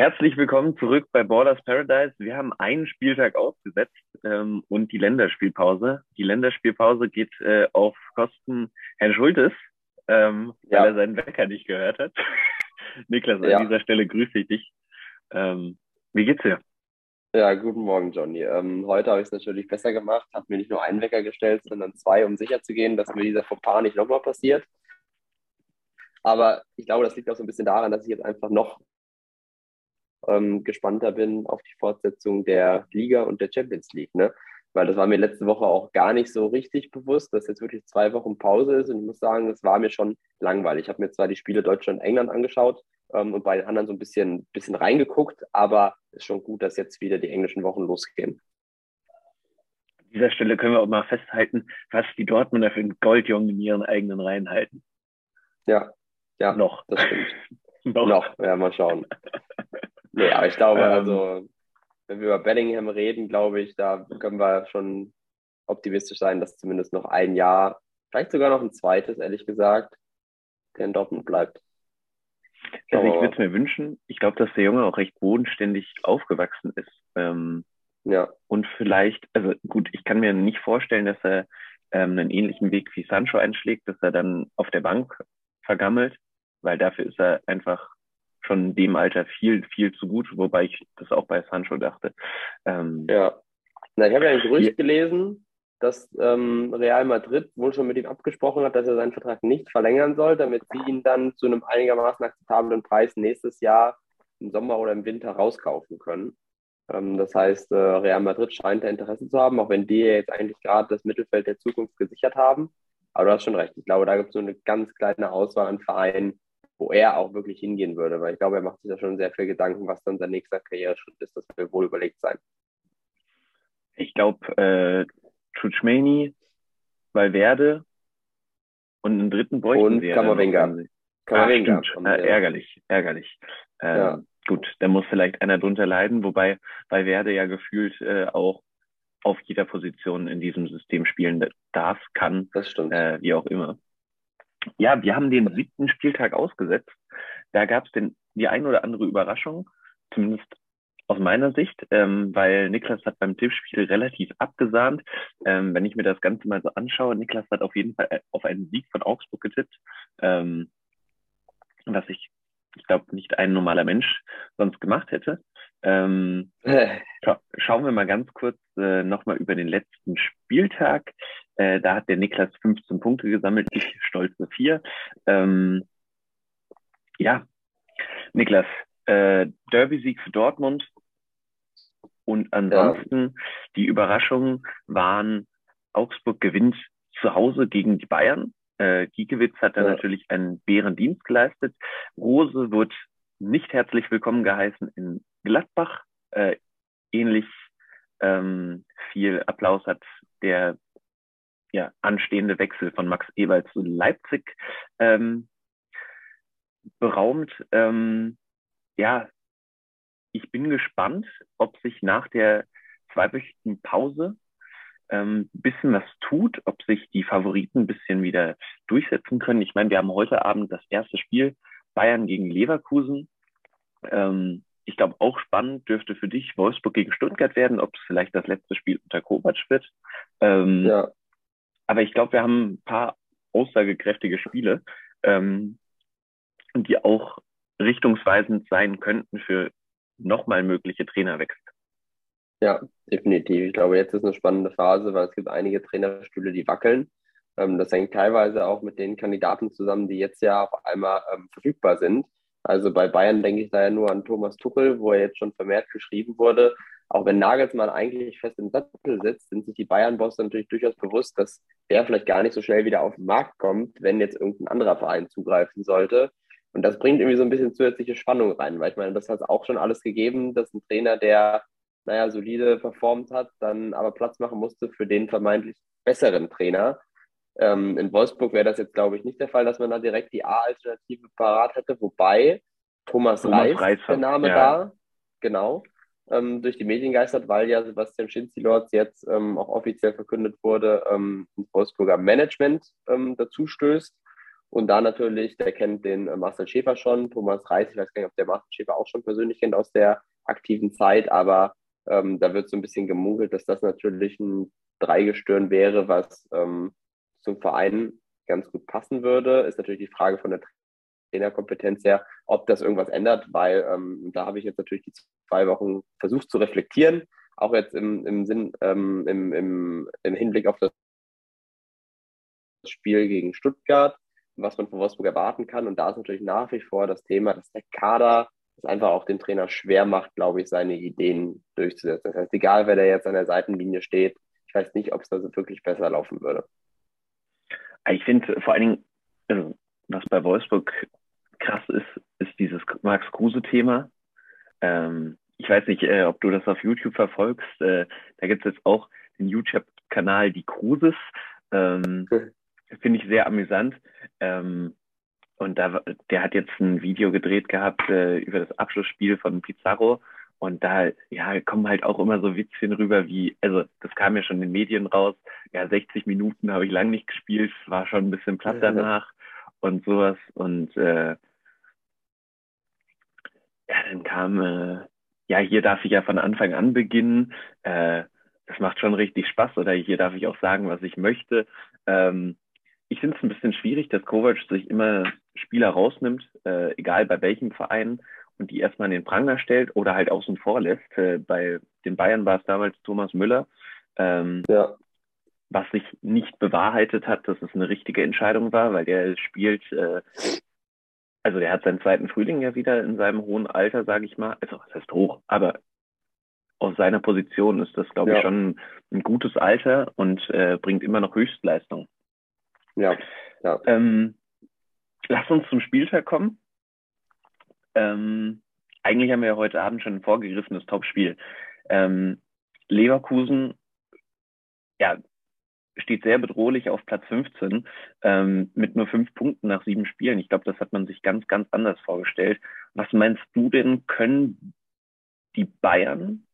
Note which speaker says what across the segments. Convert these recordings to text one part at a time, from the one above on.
Speaker 1: Herzlich willkommen zurück bei Borders Paradise. Wir haben einen Spieltag ausgesetzt ähm, und die Länderspielpause. Die Länderspielpause geht äh, auf Kosten Herrn Schultes, ähm, ja. weil er seinen Wecker nicht gehört hat. Niklas, ja. an dieser Stelle grüße ich dich. Ähm, wie geht's dir?
Speaker 2: Ja, guten Morgen, Johnny. Ähm, heute habe ich es natürlich besser gemacht, habe mir nicht nur einen Wecker gestellt, sondern zwei, um sicher zu gehen, dass mir dieser Fauxpas nicht nochmal passiert. Aber ich glaube, das liegt auch so ein bisschen daran, dass ich jetzt einfach noch ähm, gespannter bin auf die Fortsetzung der Liga und der Champions League. Ne? Weil das war mir letzte Woche auch gar nicht so richtig bewusst, dass jetzt wirklich zwei Wochen Pause ist. Und ich muss sagen, das war mir schon langweilig. Ich habe mir zwar die Spiele Deutschland und England angeschauut ähm, und bei den anderen so ein bisschen, bisschen reingeguckt, aber es ist schon gut, dass jetzt wieder die englischen Wochen losgehen.
Speaker 1: An dieser Stelle können wir auch mal festhalten, was die Dortmunder für einen Goldjungen in ihren eigenen Reihen halten.
Speaker 2: Ja, ja, noch. Das stimmt. noch. noch, ja, mal schauen. Nee, aber ich glaube, ähm, also, wenn wir über Bellingham reden, glaube ich, da können wir schon optimistisch sein, dass zumindest noch ein Jahr, vielleicht sogar noch ein zweites, ehrlich gesagt, der in Dortmund bleibt.
Speaker 1: Also ich würde es mir wünschen, ich glaube, dass der Junge auch recht bodenständig aufgewachsen ist. Ähm, ja. Und vielleicht, also gut, ich kann mir nicht vorstellen, dass er ähm, einen ähnlichen Weg wie Sancho einschlägt, dass er dann auf der Bank vergammelt, weil dafür ist er einfach schon in dem Alter viel, viel zu gut, wobei ich das auch bei Sancho dachte.
Speaker 2: Ähm, ja. Na, ich habe ja ein Gerücht gelesen, dass ähm, Real Madrid wohl schon mit ihm abgesprochen hat, dass er seinen Vertrag nicht verlängern soll, damit sie ihn dann zu einem einigermaßen akzeptablen Preis nächstes Jahr im Sommer oder im Winter rauskaufen können. Ähm, das heißt, äh, Real Madrid scheint da Interesse zu haben, auch wenn die jetzt eigentlich gerade das Mittelfeld der Zukunft gesichert haben. Aber du hast schon recht. Ich glaube, da gibt es so eine ganz kleine Auswahl an Vereinen, wo er auch wirklich hingehen würde, weil ich glaube, er macht sich da schon sehr viel Gedanken, was dann sein nächster Karriereschritt ist. Das will wohl überlegt sein.
Speaker 1: Ich glaube, äh, Tchouchmeni, Valverde und einen dritten bräuchten
Speaker 2: und sie. Kamavinga.
Speaker 1: Kamavinga. Ah, äh, ärgerlich, ärgerlich. Ähm, ja. Gut, da muss vielleicht einer drunter leiden, wobei Valverde ja gefühlt äh, auch auf jeder Position in diesem System spielen darf, kann,
Speaker 2: das stimmt.
Speaker 1: Äh, wie auch immer. Ja, wir haben den siebten Spieltag ausgesetzt. Da gab es die ein oder andere Überraschung, zumindest aus meiner Sicht, ähm, weil Niklas hat beim Tippspiel relativ abgesahnt. Ähm, wenn ich mir das Ganze mal so anschaue, Niklas hat auf jeden Fall äh, auf einen Sieg von Augsburg getippt, ähm, was ich, ich glaube, nicht ein normaler Mensch sonst gemacht hätte. Ähm, äh. scha schauen wir mal ganz kurz äh, nochmal über den letzten Spieltag. Äh, da hat der Niklas 15 Punkte gesammelt, ich stolze vier. Ähm, ja, Niklas, äh, Derby-Sieg für Dortmund. Und ansonsten ja. die Überraschungen waren, Augsburg gewinnt zu Hause gegen die Bayern. Äh, Giekewitz hat da ja. natürlich einen Bärendienst geleistet. Rose wird nicht herzlich willkommen geheißen in Gladbach. Äh, ähnlich ähm, viel Applaus hat der ja, anstehende Wechsel von Max Ewald zu Leipzig ähm, beraumt. Ähm, ja, ich bin gespannt, ob sich nach der zweiwöchigen Pause ähm, bisschen was tut, ob sich die Favoriten ein bisschen wieder durchsetzen können. Ich meine, wir haben heute Abend das erste Spiel Bayern gegen Leverkusen. Ähm, ich glaube, auch spannend dürfte für dich Wolfsburg gegen Stuttgart werden, ob es vielleicht das letzte Spiel unter Kovac wird. Ähm, ja. Aber ich glaube, wir haben ein paar aussagekräftige Spiele, ähm, die auch richtungsweisend sein könnten für nochmal mögliche Trainerwechsel.
Speaker 2: Ja, definitiv. Ich glaube, jetzt ist eine spannende Phase, weil es gibt einige Trainerstühle, die wackeln. Ähm, das hängt teilweise auch mit den Kandidaten zusammen, die jetzt ja auf einmal ähm, verfügbar sind. Also bei Bayern denke ich da ja nur an Thomas Tuchel, wo er jetzt schon vermehrt geschrieben wurde. Auch wenn Nagelsmann eigentlich fest im Sattel sitzt, sind sich die Bayern-Bosse natürlich durchaus bewusst, dass der vielleicht gar nicht so schnell wieder auf den Markt kommt, wenn jetzt irgendein anderer Verein zugreifen sollte. Und das bringt irgendwie so ein bisschen zusätzliche Spannung rein, weil ich meine, das hat auch schon alles gegeben, dass ein Trainer, der, naja, solide performt hat, dann aber Platz machen musste für den vermeintlich besseren Trainer. Ähm, in Wolfsburg wäre das jetzt, glaube ich, nicht der Fall, dass man da direkt die A-Alternative parat hätte, wobei Thomas, Thomas Reis, Reis der Name ja. da, genau, ähm, durch die Medien geistert, weil ja Sebastian Schinzilorz jetzt ähm, auch offiziell verkündet wurde, ähm, ins Wolfsburger Management ähm, dazu stößt. Und da natürlich, der kennt den äh, Marcel Schäfer schon, Thomas Reis, ich weiß gar nicht, ob der Marcel Schäfer auch schon persönlich kennt aus der aktiven Zeit, aber ähm, da wird so ein bisschen gemunkelt, dass das natürlich ein Dreigestirn wäre, was ähm, zum Verein ganz gut passen würde. Ist natürlich die Frage von der Trainerkompetenz her, ob das irgendwas ändert, weil ähm, da habe ich jetzt natürlich die zwei Wochen versucht zu reflektieren, auch jetzt im, im Sinn, ähm, im, im, im Hinblick auf das Spiel gegen Stuttgart, was man von Wolfsburg erwarten kann. Und da ist natürlich nach wie vor das Thema, dass der Kader es einfach auch dem Trainer schwer macht, glaube ich, seine Ideen durchzusetzen. Das heißt, egal wer da jetzt an der Seitenlinie steht, ich weiß nicht, ob es da so wirklich besser laufen würde.
Speaker 1: Ich finde vor allen Dingen, also, was bei Wolfsburg krass ist, ist dieses Max Kruse-Thema. Ähm, ich weiß nicht, äh, ob du das auf YouTube verfolgst. Äh, da gibt es jetzt auch den YouTube-Kanal Die Kruses. Ähm, Finde ich sehr amüsant. Ähm, und da, der hat jetzt ein Video gedreht gehabt äh, über das Abschlussspiel von Pizarro. Und da ja, kommen halt auch immer so Witzchen rüber wie, also das kam ja schon in den Medien raus, ja, 60 Minuten habe ich lang nicht gespielt, war schon ein bisschen platt danach und sowas. Und äh, ja, dann kam, äh, ja, hier darf ich ja von Anfang an beginnen. Äh, das macht schon richtig Spaß oder hier darf ich auch sagen, was ich möchte. Ähm, ich finde es ein bisschen schwierig, dass Kovac sich immer Spieler rausnimmt, äh, egal bei welchem Verein, und die erstmal in den Pranger stellt oder halt außen vor lässt. Äh, bei den Bayern war es damals Thomas Müller, ähm, ja. was sich nicht bewahrheitet hat, dass es eine richtige Entscheidung war, weil der spielt äh, also der hat seinen zweiten Frühling ja wieder in seinem hohen Alter, sage ich mal. Also das heißt hoch, aber aus seiner Position ist das, glaube ja. ich, schon ein gutes Alter und äh, bringt immer noch Höchstleistung. Ja. ja. Ähm, lass uns zum Spieltag kommen. Ähm, eigentlich haben wir ja heute Abend schon ein vorgegriffenes Topspiel. Ähm, Leverkusen, ja, steht sehr bedrohlich auf Platz 15 ähm, mit nur fünf Punkten nach sieben Spielen. Ich glaube, das hat man sich ganz, ganz anders vorgestellt. Was meinst du denn, können die Bayern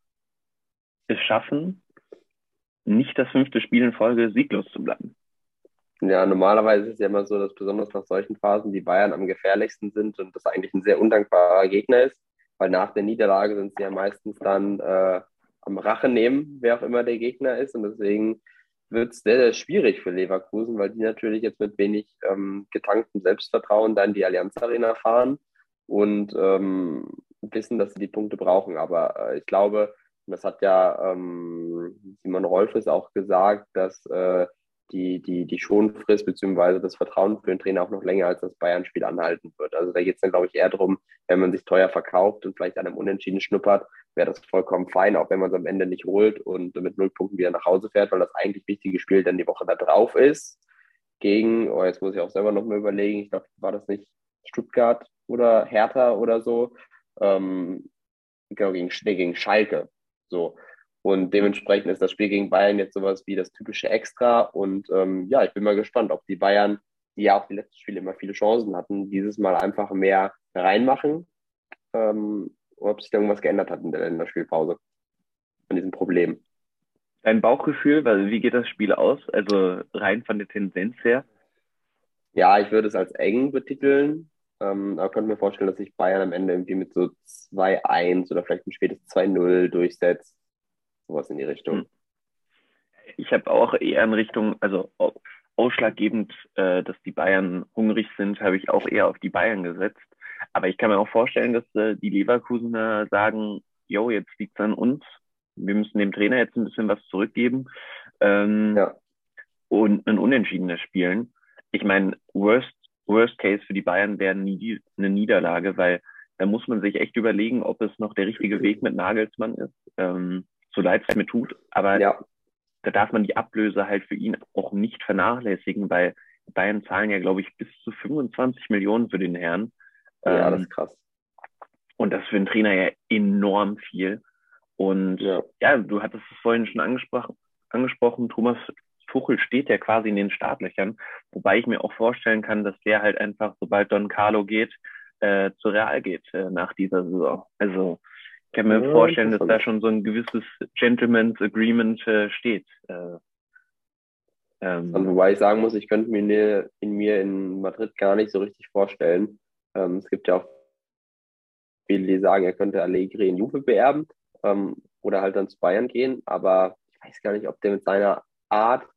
Speaker 1: es schaffen, nicht das fünfte Spiel in Folge sieglos zu bleiben?
Speaker 2: Ja, normalerweise ist es ja immer so, dass besonders nach solchen Phasen die Bayern am gefährlichsten sind und das eigentlich ein sehr undankbarer Gegner ist, weil nach der Niederlage sind sie ja meistens dann äh, am Rache nehmen, wer auch immer der Gegner ist und deswegen wird es sehr, sehr schwierig für Leverkusen, weil die natürlich jetzt mit wenig ähm, getanktem Selbstvertrauen dann die Allianz Arena fahren und ähm, wissen, dass sie die Punkte brauchen. Aber äh, ich glaube, das hat ja ähm, Simon Rolfes auch gesagt, dass äh, die, die, die Schonfrist bzw. das Vertrauen für den Trainer auch noch länger als das Bayern-Spiel anhalten wird. Also da geht es dann, glaube ich, eher darum, wenn man sich teuer verkauft und vielleicht an einem Unentschieden schnuppert, wäre das vollkommen fein, auch wenn man es am Ende nicht holt und mit null Punkten wieder nach Hause fährt, weil das eigentlich wichtige Spiel dann die Woche da drauf ist. Gegen, oh, jetzt muss ich auch selber noch mal überlegen, ich glaube, war das nicht Stuttgart oder Hertha oder so? Ähm, genau, gegen, gegen Schalke. So. Und dementsprechend ist das Spiel gegen Bayern jetzt sowas wie das typische Extra. Und ähm, ja, ich bin mal gespannt, ob die Bayern, die ja auch die letzten Spiele immer viele Chancen hatten, dieses Mal einfach mehr reinmachen. Ähm, oder ob sich da irgendwas geändert hat in der Länderspielpause. An diesem Problem.
Speaker 1: Dein Bauchgefühl, weil wie geht das Spiel aus? Also rein von der Tendenz her?
Speaker 2: Ja, ich würde es als eng betiteln. Ähm, aber könnte mir vorstellen, dass sich Bayern am Ende irgendwie mit so 2-1 oder vielleicht ein spätes 2-0 durchsetzt sowas in die Richtung. Hm.
Speaker 1: Ich habe auch eher in Richtung, also ausschlaggebend, äh, dass die Bayern hungrig sind, habe ich auch eher auf die Bayern gesetzt. Aber ich kann mir auch vorstellen, dass äh, die Leverkusener sagen, yo, jetzt liegt es an uns. Wir müssen dem Trainer jetzt ein bisschen was zurückgeben ähm, ja. und ein Unentschiedener spielen. Ich meine, worst, worst Case für die Bayern wäre nie eine Niederlage, weil da muss man sich echt überlegen, ob es noch der richtige Weg mit Nagelsmann ist. Ähm, so leid es mir tut. Aber ja. da darf man die Ablöse halt für ihn auch nicht vernachlässigen, weil Bayern zahlen ja, glaube ich, bis zu 25 Millionen für den Herrn.
Speaker 2: Ja, ähm, das ist krass.
Speaker 1: Und das für einen Trainer ja enorm viel. Und ja, ja du hattest es vorhin schon angesprochen, angesprochen, Thomas Tuchel steht ja quasi in den Startlöchern, wobei ich mir auch vorstellen kann, dass der halt einfach, sobald Don Carlo geht, äh, zu Real geht äh, nach dieser Saison. Also kann mir ja, vorstellen, dass da schon so ein gewisses Gentleman's Agreement äh, steht. Äh.
Speaker 2: Ähm, also, wobei ich sagen muss, ich könnte mir in mir in Madrid gar nicht so richtig vorstellen. Ähm, es gibt ja auch viele, die sagen, er könnte Allegri in Juve beerben ähm, oder halt dann zu Bayern gehen. Aber ich weiß gar nicht, ob der mit seiner Art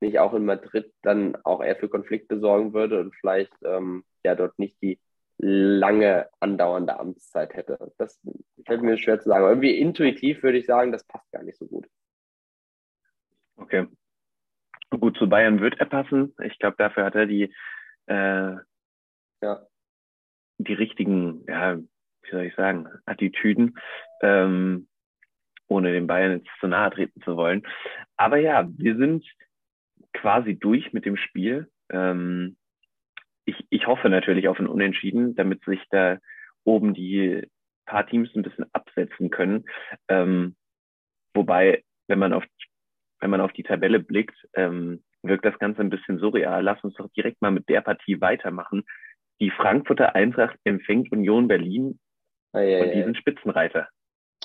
Speaker 2: nicht auch in Madrid dann auch eher für Konflikte sorgen würde und vielleicht ähm, ja dort nicht die lange andauernde Amtszeit hätte. Das fällt mir schwer zu sagen. Aber irgendwie intuitiv würde ich sagen, das passt gar nicht so gut.
Speaker 1: Okay. Gut, zu Bayern wird er passen. Ich glaube, dafür hat er die, äh, ja. die richtigen, ja, wie soll ich sagen, Attitüden, ähm, ohne den Bayern jetzt zu nahe treten zu wollen. Aber ja, wir sind quasi durch mit dem Spiel. Ähm, ich, ich hoffe natürlich auf ein Unentschieden, damit sich da oben die paar Teams ein bisschen absetzen können. Ähm, wobei, wenn man auf wenn man auf die Tabelle blickt, ähm, wirkt das Ganze ein bisschen surreal. Lass uns doch direkt mal mit der Partie weitermachen. Die Frankfurter Eintracht empfängt Union Berlin ei, ei, und diesen Spitzenreiter.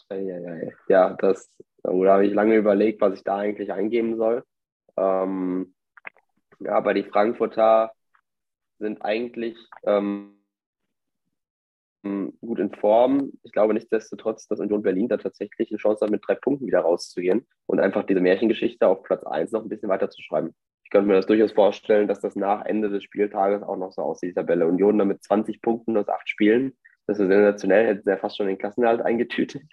Speaker 2: Ei, ja, das, oh, da habe ich lange überlegt, was ich da eigentlich eingeben soll. Ähm, ja, aber die Frankfurter sind eigentlich ähm, gut in Form. Ich glaube nichtsdestotrotz, dass Union Berlin da tatsächlich eine Chance hat, mit drei Punkten wieder rauszugehen und einfach diese Märchengeschichte auf Platz 1 noch ein bisschen weiter zu schreiben. Ich könnte mir das durchaus vorstellen, dass das nach Ende des Spieltages auch noch so aussieht, die Tabelle. Union dann mit 20 Punkten aus acht Spielen. Das ist sensationell, hätte sehr fast schon den Klassenerhalt eingetütet.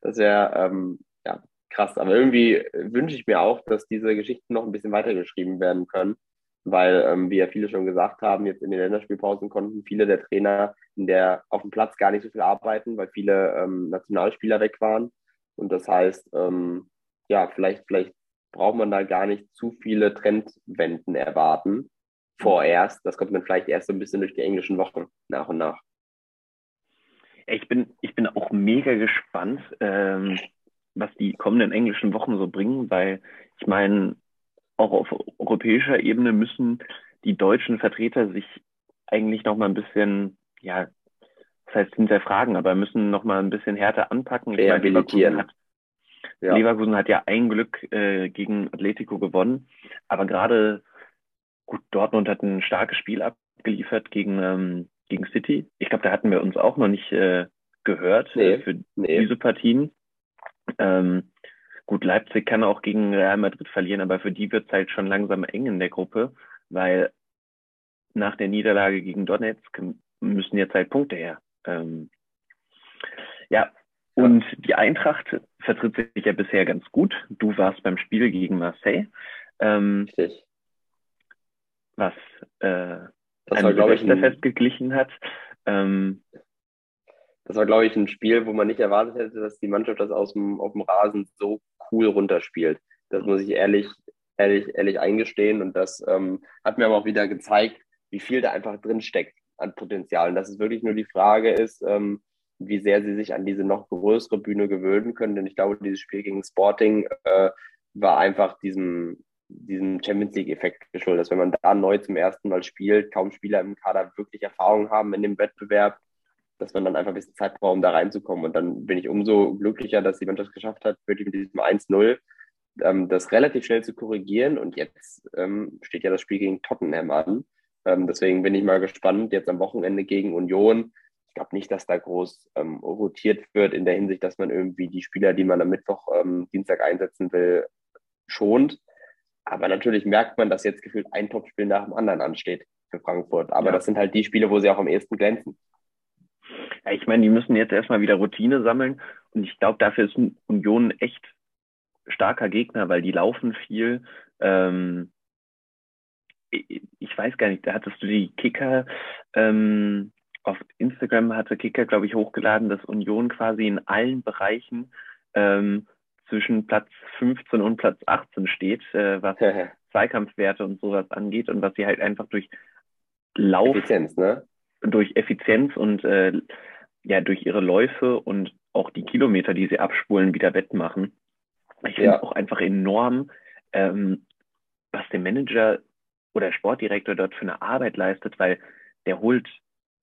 Speaker 2: Das wäre ähm, ja, krass. Aber irgendwie wünsche ich mir auch, dass diese Geschichten noch ein bisschen weitergeschrieben werden können weil, ähm, wie ja viele schon gesagt haben, jetzt in den Länderspielpausen konnten viele der Trainer in der, auf dem Platz gar nicht so viel arbeiten, weil viele ähm, Nationalspieler weg waren. Und das heißt, ähm, ja, vielleicht, vielleicht braucht man da gar nicht zu viele Trendwenden erwarten vorerst. Das kommt dann vielleicht erst so ein bisschen durch die englischen Wochen nach und nach.
Speaker 1: Ich bin, ich bin auch mega gespannt, ähm, was die kommenden englischen Wochen so bringen, weil ich meine, auch auf europäischer Ebene müssen die deutschen Vertreter sich eigentlich noch mal ein bisschen, ja, das heißt hinterfragen, aber müssen noch mal ein bisschen härter anpacken.
Speaker 2: Rehabilitieren.
Speaker 1: Leverkusen hat, ja. Leverkusen hat ja ein Glück äh, gegen Atletico gewonnen, aber gerade gut, Dortmund hat ein starkes Spiel abgeliefert gegen, ähm, gegen City. Ich glaube, da hatten wir uns auch noch nicht äh, gehört äh, nee, äh, für nee. diese Partien. Ähm, Gut, Leipzig kann auch gegen Real Madrid verlieren, aber für die wird es halt schon langsam eng in der Gruppe, weil nach der Niederlage gegen Donetsk müssen jetzt halt Punkte her. Ähm, ja, und die Eintracht vertritt sich ja bisher ganz gut. Du warst beim Spiel gegen Marseille. Ähm, Richtig. Was äh, das ein Silvesterfest geglichen hat. Ähm,
Speaker 2: das war, glaube ich, ein Spiel, wo man nicht erwartet hätte, dass die Mannschaft das aus dem, auf dem Rasen so cool runterspielt. Das muss ich ehrlich, ehrlich, ehrlich eingestehen. Und das ähm, hat mir aber auch wieder gezeigt, wie viel da einfach drin steckt an Potenzial. Und dass es wirklich nur die Frage ist, ähm, wie sehr sie sich an diese noch größere Bühne gewöhnen können. Denn ich glaube, dieses Spiel gegen Sporting äh, war einfach diesem, diesem Champions League-Effekt geschuldet. Dass wenn man da neu zum ersten Mal spielt, kaum Spieler im Kader wirklich Erfahrung haben in dem Wettbewerb, dass man dann einfach ein bisschen Zeit braucht, um da reinzukommen. Und dann bin ich umso glücklicher, dass die Mannschaft geschafft hat, wirklich mit diesem 1-0 ähm, das relativ schnell zu korrigieren. Und jetzt ähm, steht ja das Spiel gegen Tottenham an. Ähm, deswegen bin ich mal gespannt, jetzt am Wochenende gegen Union. Ich glaube nicht, dass da groß ähm, rotiert wird in der Hinsicht, dass man irgendwie die Spieler, die man am Mittwoch, ähm, Dienstag einsetzen will, schont. Aber natürlich merkt man, dass jetzt gefühlt ein Topspiel nach dem anderen ansteht für Frankfurt. Aber ja. das sind halt die Spiele, wo sie auch am ehesten glänzen.
Speaker 1: Ja, ich meine, die müssen jetzt erstmal wieder Routine sammeln und ich glaube, dafür ist Union echt starker Gegner, weil die laufen viel. Ähm, ich weiß gar nicht, da hattest du die Kicker ähm, auf Instagram hatte Kicker, glaube ich, hochgeladen, dass Union quasi in allen Bereichen ähm, zwischen Platz 15 und Platz 18 steht, äh, was Zweikampfwerte und sowas angeht und was sie halt einfach durch Lauf,
Speaker 2: Effizienz, ne?
Speaker 1: Durch Effizienz und äh, ja durch ihre Läufe und auch die Kilometer, die sie abspulen, wieder wettmachen. Ich finde ja. auch einfach enorm, ähm, was der Manager oder Sportdirektor dort für eine Arbeit leistet, weil der holt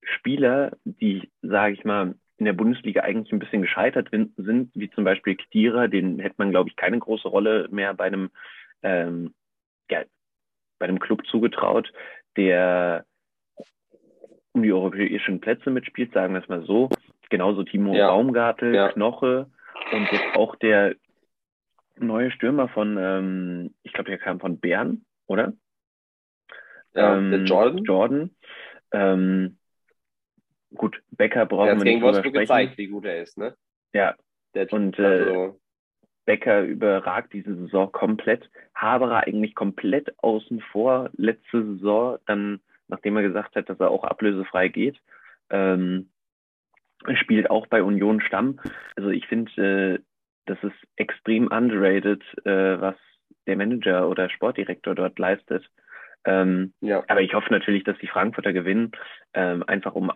Speaker 1: Spieler, die, sage ich mal, in der Bundesliga eigentlich ein bisschen gescheitert sind, wie zum Beispiel Ktira, den hätte man, glaube ich, keine große Rolle mehr bei einem, ähm, ja, bei einem Club zugetraut, der um die europäischen Plätze mitspielt, sagen wir es mal so. Genauso Timo ja. Baumgartel, ja. Knoche und jetzt auch der neue Stürmer von, ähm, ich glaube, der kam von Bern, oder?
Speaker 2: Ja, ähm, der Jordan.
Speaker 1: Jordan. Ähm, gut, Becker brauchen
Speaker 2: wir nicht gegen Wolfsburg gezeigt, wie gut er ist, ne?
Speaker 1: Ja. Der, und äh, Becker überragt diese Saison komplett. Haberer eigentlich komplett außen vor. Letzte Saison, dann, nachdem er gesagt hat, dass er auch ablösefrei geht, ähm, spielt auch bei Union Stamm. Also ich finde, äh, das ist extrem underrated, äh, was der Manager oder Sportdirektor dort leistet. Ähm, ja. Aber ich hoffe natürlich, dass die Frankfurter gewinnen, ähm, einfach um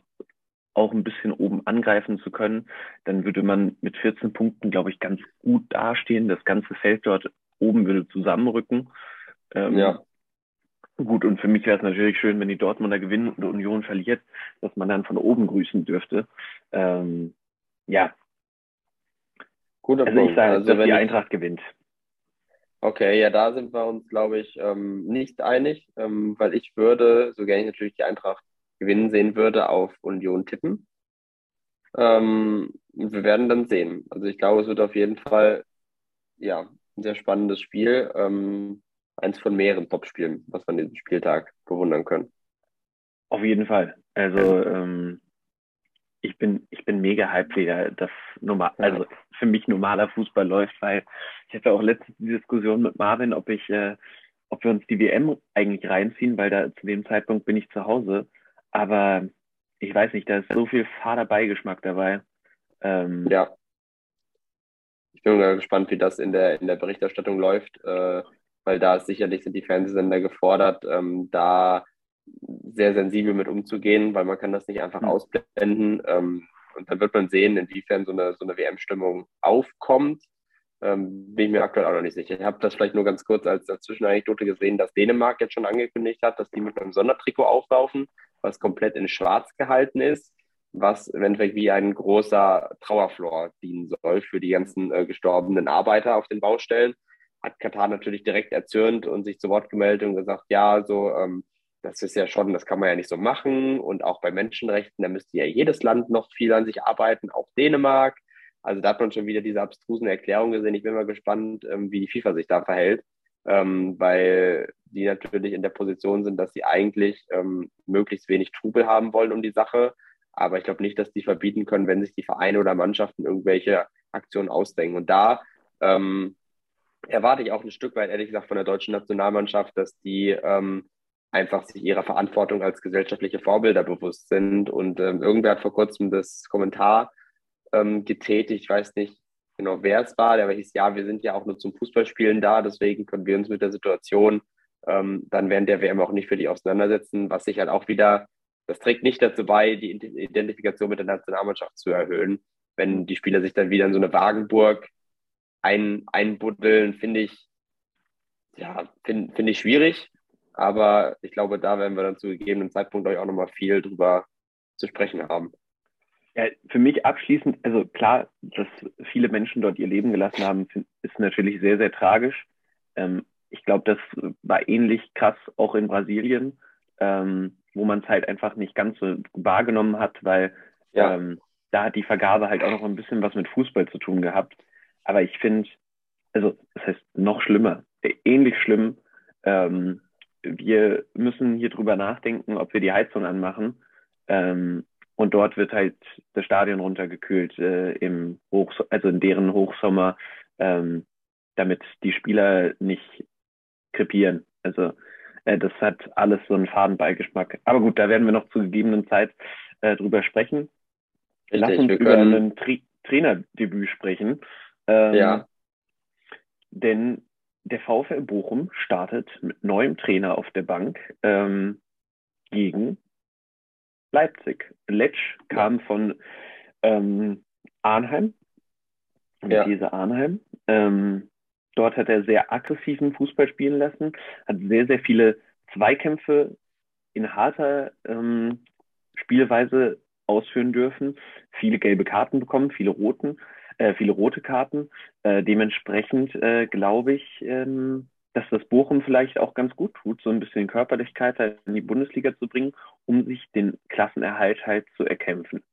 Speaker 1: auch ein bisschen oben angreifen zu können. Dann würde man mit 14 Punkten, glaube ich, ganz gut dastehen. Das ganze Feld dort oben würde zusammenrücken. Ähm, ja. Gut, und für mich wäre es natürlich schön, wenn die Dortmunder gewinnen und Union verliert, dass man dann von oben grüßen dürfte. Ähm, ja. Guter also Punkt. ich sage, also dass die Eintracht gewinnt.
Speaker 2: Okay, ja, da sind wir uns, glaube ich, ähm, nicht einig, ähm, weil ich würde, so gerne ich natürlich die Eintracht gewinnen sehen würde, auf Union tippen. Ähm, wir werden dann sehen. Also ich glaube, es wird auf jeden Fall ja, ein sehr spannendes Spiel. Ähm, eins von mehreren Top-Spielen, was wir an diesem Spieltag bewundern können.
Speaker 1: Auf jeden Fall. Also ähm, ich bin, ich bin mega hyped wieder, dass normal, also für mich normaler Fußball läuft, weil ich hatte auch letztens die Diskussion mit Marvin, ob ich, äh, ob wir uns die WM eigentlich reinziehen, weil da zu dem Zeitpunkt bin ich zu Hause. Aber ich weiß nicht, da ist so viel fader Beigeschmack dabei.
Speaker 2: Ähm, ja. Ich bin mal gespannt, wie das in der, in der Berichterstattung läuft, äh, weil da sicherlich sind die Fernsehsender gefordert, ähm, da sehr sensibel mit umzugehen, weil man kann das nicht einfach mhm. ausblenden. Ähm, und dann wird man sehen, inwiefern so eine, so eine WM-Stimmung aufkommt. Ähm, bin ich mir aktuell auch noch nicht sicher. Ich habe das vielleicht nur ganz kurz als, als Zwischenanekdote gesehen, dass Dänemark jetzt schon angekündigt hat, dass die mit einem Sondertrikot auflaufen, was komplett in schwarz gehalten ist, was eventuell wie ein großer Trauerflor dienen soll für die ganzen äh, gestorbenen Arbeiter auf den Baustellen. Hat Katar natürlich direkt erzürnt und sich zu Wort gemeldet und gesagt, ja, so ähm, das ist ja schon, das kann man ja nicht so machen. Und auch bei Menschenrechten, da müsste ja jedes Land noch viel an sich arbeiten, auch Dänemark. Also da hat man schon wieder diese abstrusen Erklärungen gesehen. Ich bin mal gespannt, ähm, wie die FIFA sich da verhält, ähm, weil die natürlich in der Position sind, dass sie eigentlich ähm, möglichst wenig Trubel haben wollen um die Sache. Aber ich glaube nicht, dass die verbieten können, wenn sich die Vereine oder Mannschaften irgendwelche Aktionen ausdenken. Und da ähm, erwarte ich auch ein Stück weit, ehrlich gesagt, von der deutschen Nationalmannschaft, dass die ähm, einfach sich ihrer Verantwortung als gesellschaftliche Vorbilder bewusst sind. Und ähm, irgendwer hat vor kurzem das Kommentar ähm, getätigt, ich weiß nicht genau, wer es war, der hieß, ja, wir sind ja auch nur zum Fußballspielen da, deswegen können wir uns mit der Situation ähm, dann während der WM auch nicht für die auseinandersetzen, was sich halt auch wieder, das trägt nicht dazu bei, die Identifikation mit der Nationalmannschaft zu erhöhen. Wenn die Spieler sich dann wieder in so eine Wagenburg ein, einbuddeln, finde ich, ja, finde find ich schwierig. Aber ich glaube, da werden wir dann zu gegebenen Zeitpunkt euch auch nochmal viel drüber zu sprechen haben.
Speaker 1: Ja, für mich abschließend, also klar, dass viele Menschen dort ihr Leben gelassen haben, ist natürlich sehr, sehr tragisch. Ähm, ich glaube, das war ähnlich krass auch in Brasilien, ähm, wo man es halt einfach nicht ganz so wahrgenommen hat, weil ja. ähm, da hat die Vergabe halt auch noch ein bisschen was mit Fußball zu tun gehabt. Aber ich finde, also das heißt noch schlimmer, ähnlich schlimm, ähm, wir müssen hier drüber nachdenken, ob wir die Heizung anmachen. Ähm, und dort wird halt das Stadion runtergekühlt äh, im Hoch, also in deren Hochsommer, ähm, damit die Spieler nicht krepieren. Also äh, das hat alles so einen Fadenbeigeschmack. Aber gut, da werden wir noch zu gegebenen Zeit äh, drüber sprechen. Richtig, Lass uns über ein Tra Trainerdebüt sprechen. Ähm, ja. Denn der VfL Bochum startet mit neuem Trainer auf der Bank ähm, gegen Leipzig. Letsch kam von ähm, Arnheim, ja. diese Arnheim. Ähm, dort hat er sehr aggressiven Fußball spielen lassen, hat sehr, sehr viele Zweikämpfe in harter ähm, Spielweise ausführen dürfen, viele gelbe Karten bekommen, viele roten, äh, viele rote Karten. Äh, dementsprechend äh, glaube ich, ähm, dass das Bochum vielleicht auch ganz gut tut, so ein bisschen Körperlichkeit halt in die Bundesliga zu bringen, um sich den Klassenerhalt halt zu erkämpfen.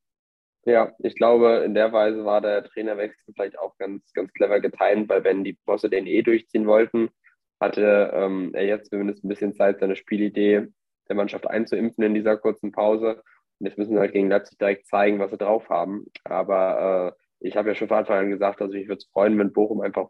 Speaker 2: Ja, ich glaube, in der Weise war der Trainerwechsel vielleicht auch ganz, ganz clever getimt, weil wenn die Bosse den eh durchziehen wollten, hatte ähm, er jetzt zumindest ein bisschen Zeit, seine Spielidee der Mannschaft einzuimpfen in dieser kurzen Pause. Und jetzt müssen wir halt gegen Leipzig direkt zeigen, was sie drauf haben. Aber äh, ich habe ja schon von Anfang an gesagt, also ich würde es freuen, wenn Bochum einfach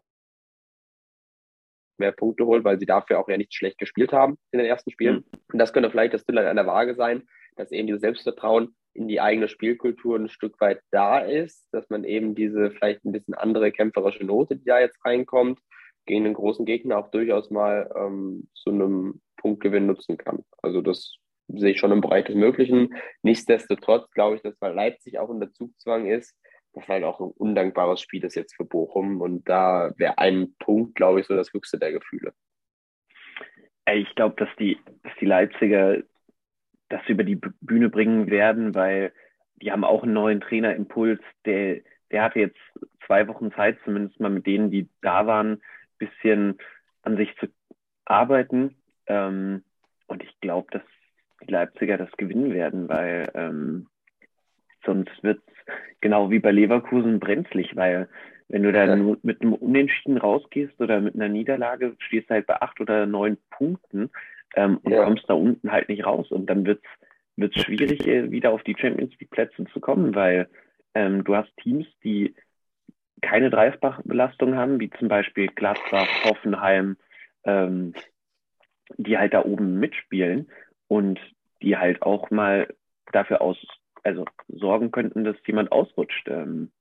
Speaker 2: mehr Punkte holt, weil sie dafür auch ja nicht schlecht gespielt haben in den ersten Spielen. Mhm. Und das könnte vielleicht das Bild an der Waage sein, dass eben dieses Selbstvertrauen in die eigene Spielkultur ein Stück weit da ist, dass man eben diese vielleicht ein bisschen andere kämpferische Note, die da jetzt reinkommt, gegen einen großen Gegner auch durchaus mal ähm, zu einem Punktgewinn nutzen kann. Also das sehe ich schon im Bereich des Möglichen. Nichtsdestotrotz glaube ich, dass weil Leipzig auch unter Zugzwang ist, das halt auch ein undankbares Spiel ist jetzt für Bochum. Und da wäre ein Punkt, glaube ich, so das höchste der Gefühle.
Speaker 1: Ich glaube, dass die, dass die Leipziger das über die Bühne bringen werden, weil die haben auch einen neuen Trainerimpuls. Der, der hatte jetzt zwei Wochen Zeit, zumindest mal mit denen, die da waren, bisschen an sich zu arbeiten. Ähm, und ich glaube, dass die Leipziger das gewinnen werden, weil ähm, sonst wird es genau wie bei Leverkusen brenzlig, weil wenn du dann ja. mit einem Unentschieden rausgehst oder mit einer Niederlage, stehst du halt bei acht oder neun Punkten ähm, und ja. kommst da unten halt nicht raus. Und dann wird es schwierig, wieder auf die Champions League Plätze zu kommen, weil ähm, du hast Teams, die keine Dreifachbelastung haben, wie zum Beispiel Gladbach, Hoffenheim, ähm, die halt da oben mitspielen und die halt auch mal dafür aus, also sorgen könnten, dass jemand ausrutscht. Ähm,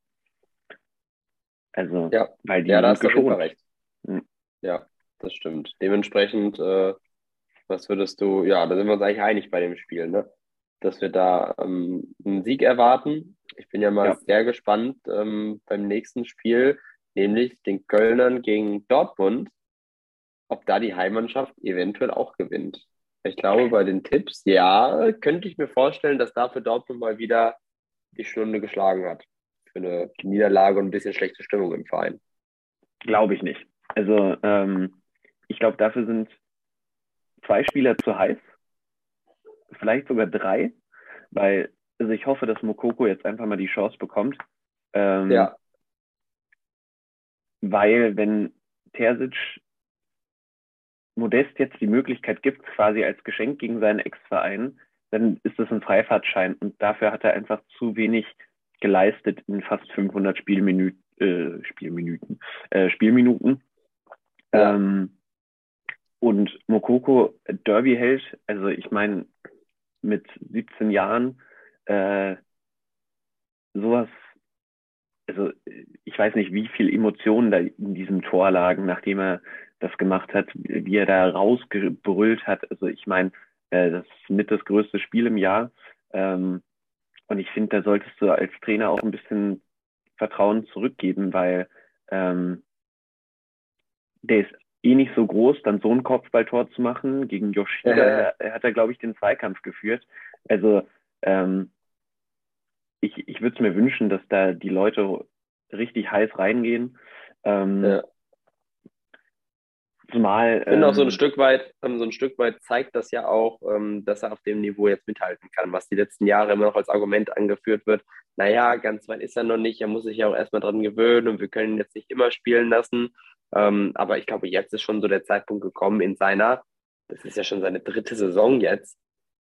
Speaker 1: also,
Speaker 2: ja, weil die ja, da hast du recht. Hm. Ja, das stimmt. Dementsprechend, äh, was würdest du, ja, da sind wir uns eigentlich einig bei dem Spiel, ne? Dass wir da ähm, einen Sieg erwarten. Ich bin ja mal ja. sehr gespannt ähm, beim nächsten Spiel, nämlich den Kölnern gegen Dortmund, ob da die Heimmannschaft eventuell auch gewinnt. Ich glaube, bei den Tipps, ja, könnte ich mir vorstellen, dass dafür Dortmund mal wieder die Stunde geschlagen hat. Für eine Niederlage und ein bisschen schlechte Stimmung im Verein.
Speaker 1: Glaube ich nicht. Also, ähm, ich glaube, dafür sind zwei Spieler zu heiß. Vielleicht sogar drei. Weil, also ich hoffe, dass Mokoko jetzt einfach mal die Chance bekommt. Ähm, ja. Weil, wenn Terzic Modest jetzt die Möglichkeit gibt, quasi als Geschenk gegen seinen Ex-Verein, dann ist das ein Freifahrtschein. Und dafür hat er einfach zu wenig geleistet in fast 500 Spielminü äh, Spielminuten. Äh, Spielminuten. Ja. Ähm, und Mokoko Derby hält, also ich meine, mit 17 Jahren äh, sowas, also ich weiß nicht, wie viel Emotionen da in diesem Tor lagen, nachdem er das gemacht hat, wie er da rausgebrüllt hat. Also ich meine, äh, das ist mit das größte Spiel im Jahr. Ähm, und ich finde, da solltest du als Trainer auch ein bisschen Vertrauen zurückgeben, weil ähm, der ist eh nicht so groß, dann so ein Kopfballtor zu machen gegen Yoshida. Ja. Er hat da, glaube ich, den Zweikampf geführt. Also ähm, ich, ich würde es mir wünschen, dass da die Leute richtig heiß reingehen. Ähm, ja.
Speaker 2: Zumal. Ich finde auch so ein ähm, Stück weit, ähm, so ein Stück weit zeigt das ja auch, ähm, dass er auf dem Niveau jetzt mithalten kann, was die letzten Jahre immer noch als Argument angeführt wird. Naja, ganz weit ist er noch nicht, er muss sich ja auch erstmal dran gewöhnen und wir können ihn jetzt nicht immer spielen lassen. aber ich glaube, jetzt ist schon so der Zeitpunkt gekommen in seiner, das ist ja schon seine dritte Saison jetzt,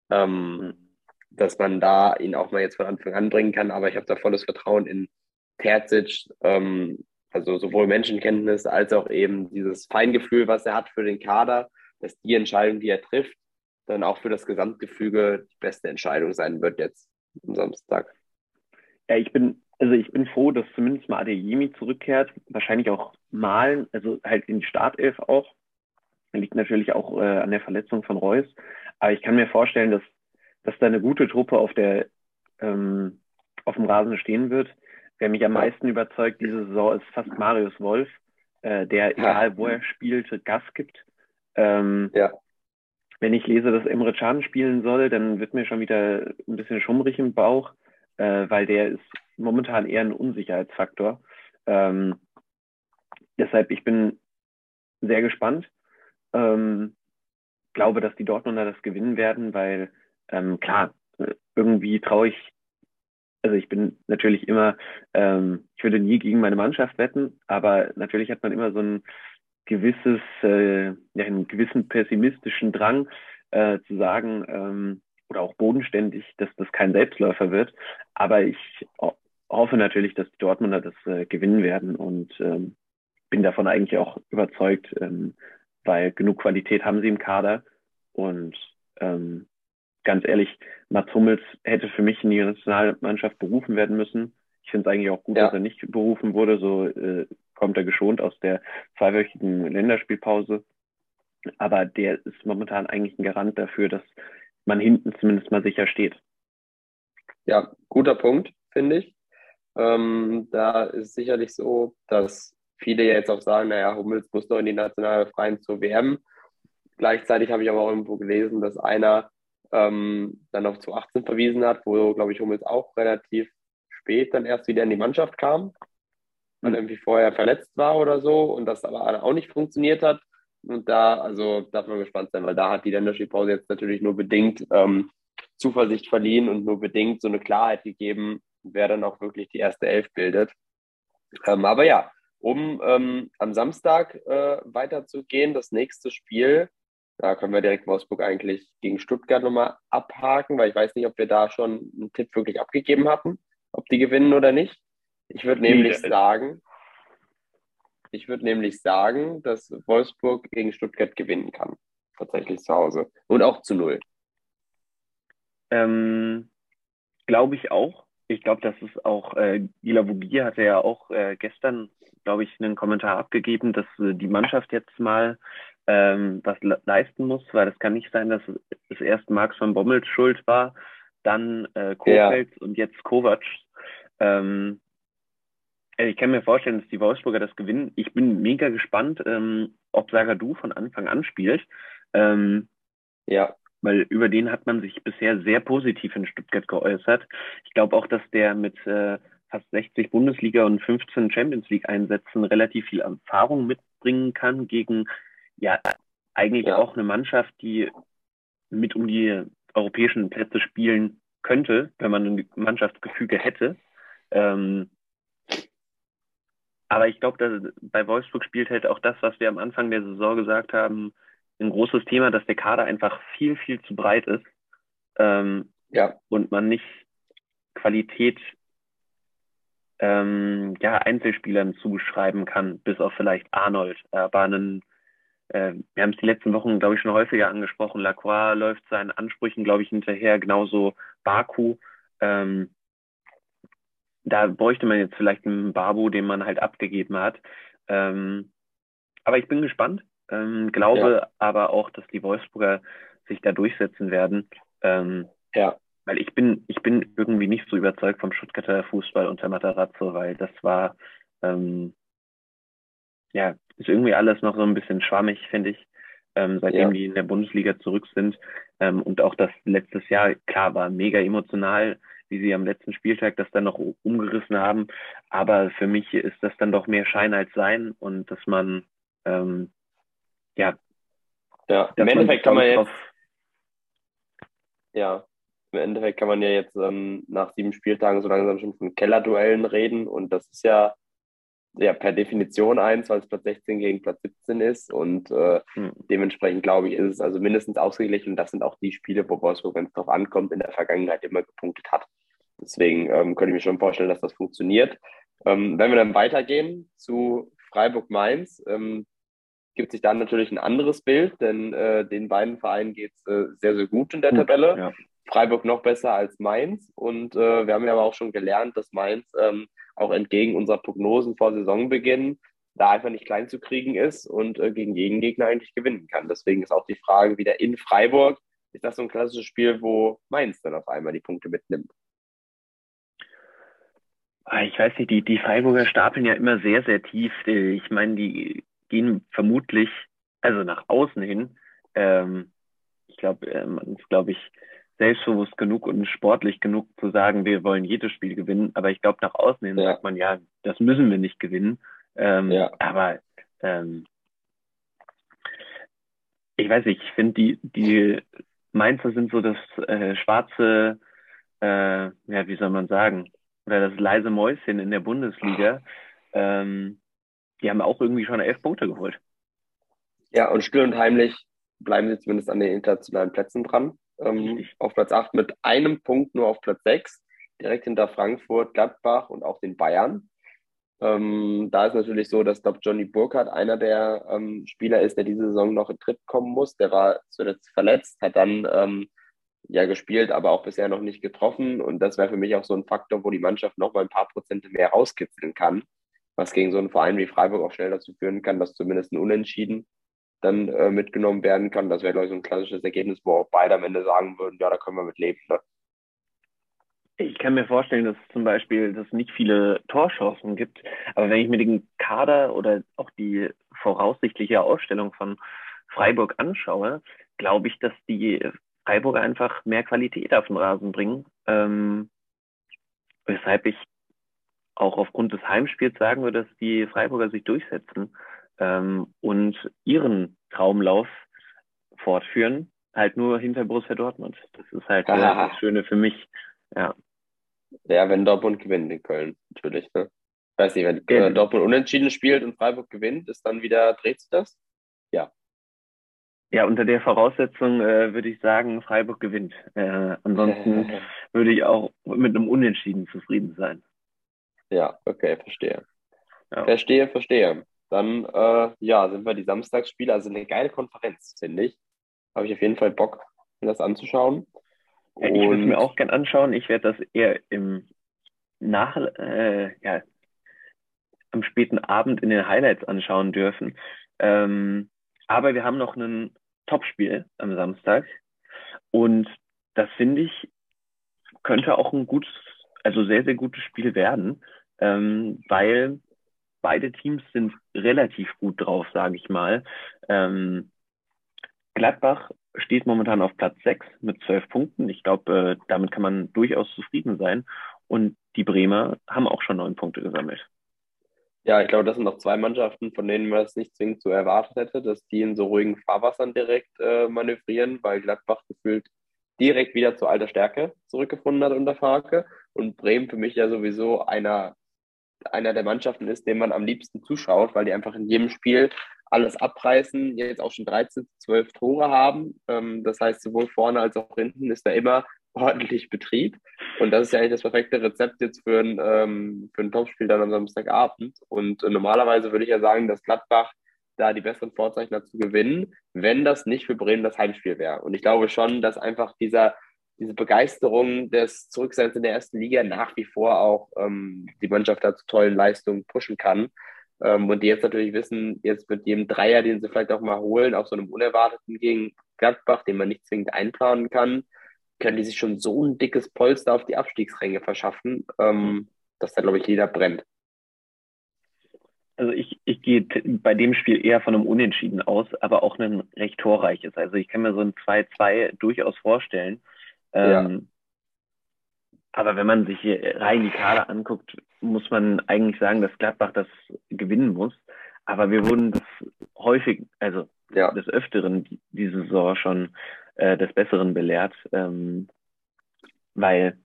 Speaker 2: dass man da ihn auch mal jetzt von Anfang an bringen kann. Aber ich habe da volles Vertrauen in Terzic, also sowohl Menschenkenntnis als auch eben dieses Feingefühl, was er hat für den Kader, dass die Entscheidung, die er trifft, dann auch für das Gesamtgefüge die beste Entscheidung sein wird jetzt am Samstag.
Speaker 1: Ja, ich bin, also ich bin froh, dass zumindest mal Adeyemi zurückkehrt. Wahrscheinlich auch malen, also halt in die Startelf auch. Liegt natürlich auch äh, an der Verletzung von Reus. Aber ich kann mir vorstellen, dass, dass da eine gute Truppe auf der ähm, auf dem Rasen stehen wird. Wer mich am meisten überzeugt diese Saison ist fast Marius Wolf, äh, der, egal wo er spielt, Gas gibt. Ähm, ja. Wenn ich lese, dass Emre Can spielen soll, dann wird mir schon wieder ein bisschen schummrig im Bauch, äh, weil der ist momentan eher ein Unsicherheitsfaktor. Ähm, deshalb, ich bin sehr gespannt. Ähm, glaube, dass die Dortmunder das gewinnen werden, weil ähm, klar, irgendwie traue ich, also ich bin natürlich immer, ähm, ich würde nie gegen meine Mannschaft wetten, aber natürlich hat man immer so ein gewisses, äh, ja, einen gewissen pessimistischen Drang äh, zu sagen, ähm, oder auch bodenständig, dass das kein Selbstläufer wird. Aber ich hoffe natürlich, dass die Dortmunder das äh, gewinnen werden und ähm, bin davon eigentlich auch überzeugt, ähm, weil genug Qualität haben sie im Kader. Und ähm, ganz ehrlich, Mats Hummels hätte für mich in die Nationalmannschaft berufen werden müssen. Ich finde es eigentlich auch gut, ja. dass er nicht berufen wurde. So äh, kommt er geschont aus der zweiwöchigen Länderspielpause. Aber der ist momentan eigentlich ein Garant dafür, dass man hinten zumindest mal sicher steht.
Speaker 2: Ja, guter Punkt, finde ich. Ähm, da ist sicherlich so, dass viele jetzt auch sagen, naja, Hummels muss doch in die nationale Freien zur WM. Gleichzeitig habe ich aber auch irgendwo gelesen, dass einer ähm, dann auf 2018 verwiesen hat, wo, glaube ich, Hummels auch relativ spät dann erst wieder in die Mannschaft kam, weil mhm. irgendwie vorher verletzt war oder so und das aber auch nicht funktioniert hat. Und da, also darf man gespannt sein, weil da hat die Länderspielpause jetzt natürlich nur bedingt ähm, Zuversicht verliehen und nur bedingt so eine Klarheit gegeben, wer dann auch wirklich die erste Elf bildet. Ähm, aber ja, um ähm, am Samstag äh, weiterzugehen, das nächste Spiel, da können wir direkt Wolfsburg eigentlich gegen Stuttgart nochmal abhaken, weil ich weiß nicht, ob wir da schon einen Tipp wirklich abgegeben hatten, ob die gewinnen oder nicht. Ich würde nämlich sagen, ich würde nämlich sagen, dass Wolfsburg gegen Stuttgart gewinnen kann. Tatsächlich zu Hause. Und auch zu null.
Speaker 1: Ähm, Glaube ich auch ich glaube, das ist auch, äh, Gila Vogier hatte ja auch äh, gestern, glaube ich, einen Kommentar abgegeben, dass äh, die Mannschaft jetzt mal ähm, was le leisten muss, weil das kann nicht sein, dass es erst Max von Bommels schuld war, dann äh, Kofeld ja. und jetzt Kovac. Ähm, äh, ich kann mir vorstellen, dass die Wolfsburger das gewinnen. Ich bin mega gespannt, ähm, ob Sagadu von Anfang an spielt. Ähm, ja weil über den hat man sich bisher sehr positiv in Stuttgart geäußert. Ich glaube auch, dass der mit äh, fast 60 Bundesliga und 15 Champions League Einsätzen relativ viel Erfahrung mitbringen kann gegen ja eigentlich ja. auch eine Mannschaft, die mit um die europäischen Plätze spielen könnte, wenn man ein Mannschaftsgefüge hätte. Ähm, aber ich glaube, bei Wolfsburg spielt halt auch das, was wir am Anfang der Saison gesagt haben, ein großes Thema, dass der Kader einfach viel, viel zu breit ist ähm, ja. und man nicht Qualität ähm, ja, Einzelspielern zuschreiben kann, bis auf vielleicht Arnold. Aber einen, äh, wir haben es die letzten Wochen, glaube ich, schon häufiger angesprochen. Lacroix läuft seinen Ansprüchen, glaube ich, hinterher, genauso Baku. Ähm, da bräuchte man jetzt vielleicht einen Babu, den man halt abgegeben hat. Ähm, aber ich bin gespannt. Ähm, glaube ja. aber auch, dass die Wolfsburger sich da durchsetzen werden. Ähm, ja. Weil ich bin, ich bin irgendwie nicht so überzeugt vom Stuttgarter Fußball unter Matarazzo, weil das war, ähm, ja, ist irgendwie alles noch so ein bisschen schwammig, finde ich, ähm, seitdem ja. die in der Bundesliga zurück sind. Ähm, und auch das letztes Jahr, klar, war mega emotional, wie sie am letzten Spieltag das dann noch umgerissen haben. Aber für mich ist das dann doch mehr Schein als Sein und dass man ähm, ja.
Speaker 2: Ja, im Endeffekt kann man jetzt. Ja, im Endeffekt kann man ja jetzt ähm, nach sieben Spieltagen so langsam schon von Kellerduellen reden und das ist ja, ja per Definition eins, weil es Platz 16 gegen Platz 17 ist und äh, hm. dementsprechend glaube ich, ist es also mindestens ausgeglichen und das sind auch die Spiele, wo Wolfsburg, wenn es drauf ankommt, in der Vergangenheit immer gepunktet hat. Deswegen ähm, könnte ich mir schon vorstellen, dass das funktioniert. Ähm, wenn wir dann weitergehen zu Freiburg-Mainz, ähm, gibt sich dann natürlich ein anderes Bild, denn äh, den beiden Vereinen geht es äh, sehr, sehr gut in der gut, Tabelle. Ja. Freiburg noch besser als Mainz. Und äh, wir haben ja aber auch schon gelernt, dass Mainz ähm, auch entgegen unserer Prognosen vor Saisonbeginn da einfach nicht klein zu kriegen ist und äh, gegen jeden Gegner eigentlich gewinnen kann. Deswegen ist auch die Frage wieder in Freiburg, ist das so ein klassisches Spiel, wo Mainz dann auf einmal die Punkte mitnimmt?
Speaker 1: Ah, ich weiß nicht, die, die Freiburger stapeln ja immer sehr, sehr tief. Ich meine, die gehen vermutlich, also nach außen hin, ähm, ich glaube, äh, man ist, glaube ich, selbstbewusst genug und sportlich genug zu sagen, wir wollen jedes Spiel gewinnen. Aber ich glaube, nach außen hin ja. sagt man, ja, das müssen wir nicht gewinnen. Ähm, ja. Aber ähm, ich weiß nicht, ich finde die, die Mainzer sind so das äh, schwarze, äh, ja, wie soll man sagen, oder das leise Mäuschen in der Bundesliga. Ähm, die haben auch irgendwie schon elf Punkte geholt.
Speaker 2: Ja, und still und heimlich bleiben sie zumindest an den internationalen Plätzen dran. Ähm, auf Platz 8 mit einem Punkt nur auf Platz 6, direkt hinter Frankfurt, Gladbach und auch den Bayern. Ähm, da ist natürlich so, dass glaube Johnny Burkhardt einer der ähm, Spieler ist, der diese Saison noch in Tritt kommen muss. Der war zuletzt verletzt, hat dann ähm, ja gespielt, aber auch bisher noch nicht getroffen. Und das wäre für mich auch so ein Faktor, wo die Mannschaft noch mal ein paar Prozente mehr rauskitzeln kann, was gegen so einen Verein wie Freiburg auch schnell dazu führen kann, dass zumindest ein Unentschieden dann äh, mitgenommen werden kann. Das wäre, glaube ich, so ein klassisches Ergebnis, wo auch beide am Ende sagen würden, ja, da können wir mit leben. Ne?
Speaker 1: Ich kann mir vorstellen, dass zum Beispiel dass es nicht viele Torchancen gibt, aber wenn ich mir den Kader oder auch die voraussichtliche Ausstellung von Freiburg anschaue, glaube ich, dass die Freiburg einfach mehr Qualität auf den Rasen bringen. Ähm, weshalb ich auch aufgrund des Heimspiels sagen würde, dass die Freiburger sich durchsetzen ähm, und ihren Traumlauf fortführen, halt nur hinter Borussia Dortmund. Das ist halt äh, das Schöne für mich. Ja.
Speaker 2: Ja, wenn Dortmund gewinnt in Köln, natürlich. Ne? Weiß nicht, wenn äh, Dortmund unentschieden spielt und Freiburg gewinnt, ist dann wieder, dreht sich das? Ja.
Speaker 1: Ja, unter der Voraussetzung äh, würde ich sagen, Freiburg gewinnt. Äh, ansonsten würde ich auch mit einem Unentschieden zufrieden sein.
Speaker 2: Ja, okay, verstehe. Ja. Verstehe, verstehe. Dann, äh, ja, sind wir die Samstagsspiele. Also eine geile Konferenz, finde ich. Habe ich auf jeden Fall Bock, mir das anzuschauen.
Speaker 1: Ja, ich würde es mir auch gern anschauen. Ich werde das eher im Nach, äh, ja, am späten Abend in den Highlights anschauen dürfen. Ähm, aber wir haben noch ein Topspiel am Samstag. Und das finde ich, könnte auch ein gutes, also sehr, sehr gutes Spiel werden, ähm, weil beide Teams sind relativ gut drauf, sage ich mal. Ähm, Gladbach steht momentan auf Platz 6 mit 12 Punkten. Ich glaube, äh, damit kann man durchaus zufrieden sein. Und die Bremer haben auch schon neun Punkte gesammelt.
Speaker 2: Ja, ich glaube, das sind noch zwei Mannschaften, von denen man es nicht zwingend so erwartet hätte, dass die in so ruhigen Fahrwassern direkt äh, manövrieren, weil Gladbach gefühlt direkt wieder zu alter Stärke zurückgefunden hat unter Farke und Bremen für mich ja sowieso einer, einer der Mannschaften ist, dem man am liebsten zuschaut, weil die einfach in jedem Spiel alles abreißen, jetzt auch schon 13, 12 Tore haben. Ähm, das heißt, sowohl vorne als auch hinten ist da immer ordentlich Betrieb. Und das ist ja eigentlich das perfekte Rezept jetzt für ein, ähm, für ein Topspiel dann am Samstagabend. Und äh, normalerweise würde ich ja sagen, dass Gladbach da die besseren Vorzeichen hat zu gewinnen, wenn das nicht für Bremen das Heimspiel wäre. Und ich glaube schon, dass einfach dieser, diese Begeisterung des Zurückseins in der ersten Liga nach wie vor auch ähm, die Mannschaft da zu tollen Leistungen pushen kann. Ähm, und die jetzt natürlich wissen, jetzt mit jedem Dreier, den sie vielleicht auch mal holen, auf so einem Unerwarteten gegen Gladbach, den man nicht zwingend einplanen kann, können die sich schon so ein dickes Polster auf die Abstiegsränge verschaffen, ähm, dass da, glaube ich, jeder brennt.
Speaker 1: Also ich, ich gehe bei dem Spiel eher von einem Unentschieden aus, aber auch ein recht torreiches. Also ich kann mir so ein 2-2 durchaus vorstellen. Ähm, ja. Aber wenn man sich hier rein die Kader anguckt, muss man eigentlich sagen, dass Gladbach das gewinnen muss. Aber wir wurden das häufig, also ja. des Öfteren die, diese Saison schon äh, des Besseren belehrt, ähm, weil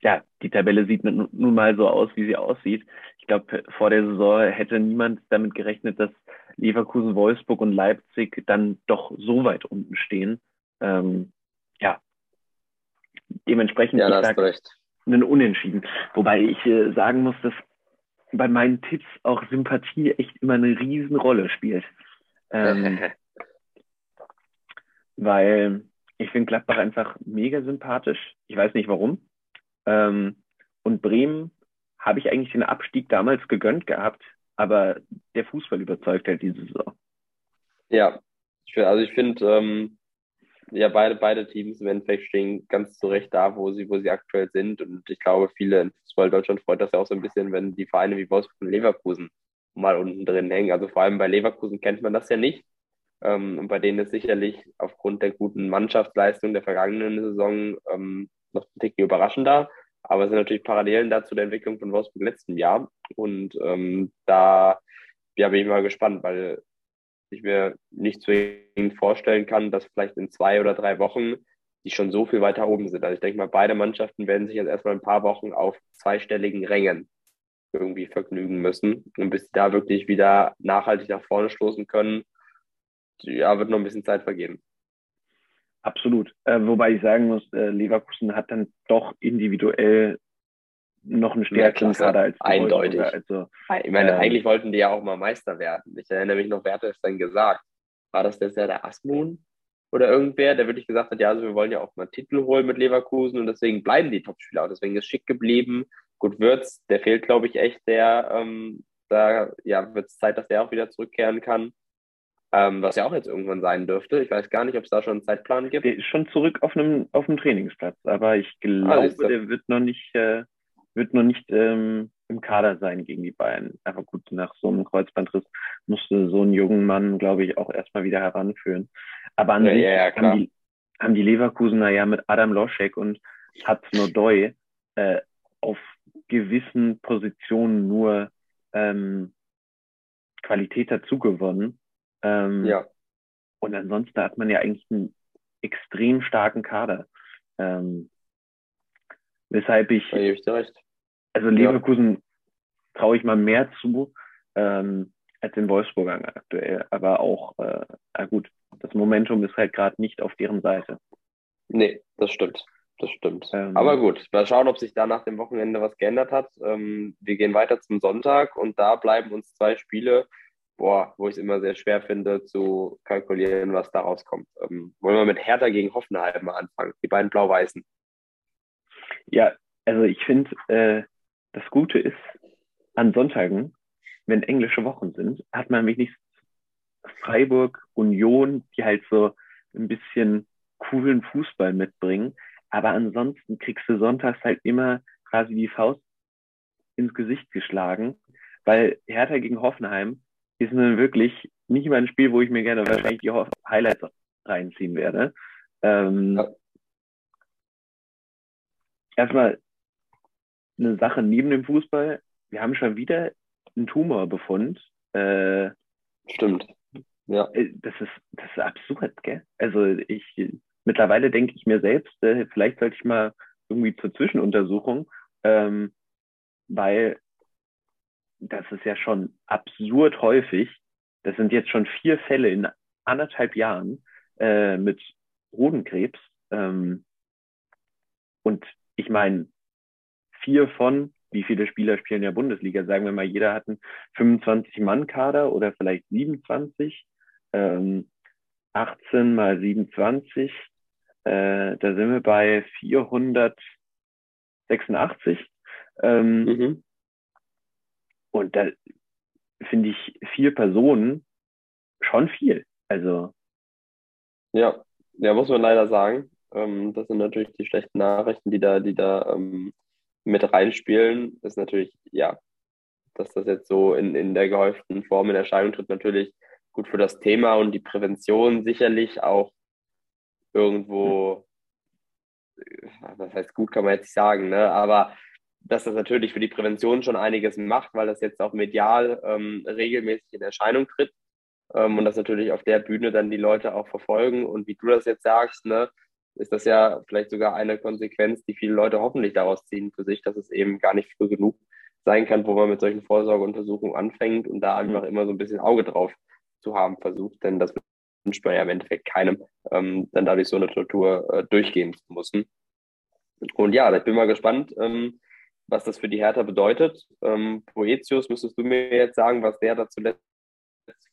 Speaker 1: ja, die Tabelle sieht nun mal so aus, wie sie aussieht. Ich glaube, vor der Saison hätte niemand damit gerechnet, dass Leverkusen, Wolfsburg und Leipzig dann doch so weit unten stehen. Ähm, ja, dementsprechend,
Speaker 2: ja, ich sag,
Speaker 1: einen Unentschieden. Wobei ich äh, sagen muss, dass bei meinen Tipps auch Sympathie echt immer eine Riesenrolle spielt. Ähm, weil ich finde Gladbach einfach mega sympathisch. Ich weiß nicht warum. Ähm, und Bremen habe ich eigentlich den Abstieg damals gegönnt gehabt, aber der Fußball überzeugt halt diese Saison.
Speaker 2: Ja, also ich finde, ähm, ja, beide, beide Teams im Endeffekt stehen ganz zu Recht da, wo sie, wo sie aktuell sind. Und ich glaube, viele in Fußball Deutschland freut das ja auch so ein bisschen, wenn die Vereine wie Wolfsburg und Leverkusen mal unten drin hängen. Also vor allem bei Leverkusen kennt man das ja nicht. Ähm, und bei denen ist sicherlich aufgrund der guten Mannschaftsleistung der vergangenen Saison ähm, noch ein Ticken überraschender. Aber es sind natürlich Parallelen dazu der Entwicklung von Wolfsburg letzten Jahr. Und ähm, da ja, bin ich mal gespannt, weil ich mir nicht zwingend vorstellen kann, dass vielleicht in zwei oder drei Wochen die schon so viel weiter oben sind. Also ich denke mal, beide Mannschaften werden sich jetzt erstmal ein paar Wochen auf zweistelligen Rängen irgendwie vergnügen müssen. Und bis sie da wirklich wieder nachhaltig nach vorne stoßen können, ja, wird noch ein bisschen Zeit vergehen.
Speaker 1: Absolut. Äh, wobei ich sagen muss, äh, Leverkusen hat dann doch individuell noch einen stärkeren Kader als
Speaker 2: Eindeutig. Also, ich meine, ähm, eigentlich wollten die ja auch mal Meister werden. Ich erinnere mich noch, wer hat das dann gesagt? War das der, der Asmun oder irgendwer, der wirklich gesagt hat, ja, also wir wollen ja auch mal Titel holen mit Leverkusen und deswegen bleiben die Topspieler auch. Deswegen ist schick geblieben. Gut, Würz, der fehlt, glaube ich, echt, der, ähm, da ja, wird es Zeit, dass der auch wieder zurückkehren kann ähm, was ja auch jetzt irgendwann sein dürfte. Ich weiß gar nicht, ob es da schon einen Zeitplan gibt.
Speaker 1: Der ist schon zurück auf einem, auf einem Trainingsplatz, aber ich glaube, ah, der wird noch nicht, äh, wird noch nicht ähm, im Kader sein gegen die Bayern. Aber gut, nach so einem Kreuzbandriss musste so einen jungen Mann, glaube ich, auch erstmal wieder heranführen. Aber an ja, sich ja, haben, die, haben die Leverkusener ja mit Adam Loschek und Hudson äh, auf gewissen Positionen nur ähm, Qualität dazugewonnen. Ähm, ja. Und ansonsten hat man ja eigentlich einen extrem starken Kader. Ähm, weshalb ich,
Speaker 2: ich
Speaker 1: also Leverkusen ja. traue ich mal mehr zu ähm, als den Wolfsburgern aktuell. Aber auch, äh, na gut, das Momentum ist halt gerade nicht auf deren Seite.
Speaker 2: Nee, das stimmt. Das stimmt. Ähm, Aber gut, mal schauen, ob sich da nach dem Wochenende was geändert hat. Ähm, wir gehen weiter zum Sonntag und da bleiben uns zwei Spiele boah, wo ich es immer sehr schwer finde zu kalkulieren, was daraus kommt. Ähm, wollen wir mit Hertha gegen Hoffenheim mal anfangen, die beiden Blau-Weißen.
Speaker 1: Ja, also ich finde, äh, das Gute ist, an Sonntagen, wenn englische Wochen sind, hat man wenigstens Freiburg, Union, die halt so ein bisschen coolen Fußball mitbringen. Aber ansonsten kriegst du sonntags halt immer quasi die Faust ins Gesicht geschlagen, weil Hertha gegen Hoffenheim ist nun wirklich nicht mal ein Spiel, wo ich mir gerne wahrscheinlich die Highlights reinziehen werde. Ähm, ja. Erstmal eine Sache neben dem Fußball. Wir haben schon wieder einen Tumorbefund. Äh,
Speaker 2: Stimmt.
Speaker 1: Ja. Äh, das ist, das ist absurd, gell? Also ich mittlerweile denke ich mir selbst, äh, vielleicht sollte ich mal irgendwie zur Zwischenuntersuchung, ähm, weil das ist ja schon absurd häufig. Das sind jetzt schon vier Fälle in anderthalb Jahren äh, mit Hodenkrebs. Ähm, und ich meine, vier von, wie viele Spieler spielen in der Bundesliga? Sagen wir mal, jeder hat einen 25-Mann-Kader oder vielleicht 27. Ähm, 18 mal 27, äh, da sind wir bei 486. Ähm, mhm. Und da finde ich vier Personen schon viel. Also.
Speaker 2: Ja, ja, muss man leider sagen. Ähm, das sind natürlich die schlechten Nachrichten, die da, die da ähm, mit reinspielen. Das ist natürlich, ja, dass das jetzt so in, in der gehäuften Form in Erscheinung tritt, natürlich gut für das Thema und die Prävention sicherlich auch irgendwo, was heißt gut, kann man jetzt nicht sagen, ne? aber dass das natürlich für die Prävention schon einiges macht, weil das jetzt auch medial ähm, regelmäßig in Erscheinung tritt ähm, und das natürlich auf der Bühne dann die Leute auch verfolgen. Und wie du das jetzt sagst, ne, ist das ja vielleicht sogar eine Konsequenz, die viele Leute hoffentlich daraus ziehen für sich, dass es eben gar nicht früh genug sein kann, wo man mit solchen Vorsorgeuntersuchungen anfängt und da einfach immer so ein bisschen Auge drauf zu haben versucht, denn das wünscht man ja im Endeffekt keinem, ähm, dann dadurch so eine Tortur äh, durchgehen zu müssen. Und ja, ich bin mal gespannt, ähm, was das für die Hertha bedeutet. Ähm, Poetius, müsstest du mir jetzt sagen, was der da zuletzt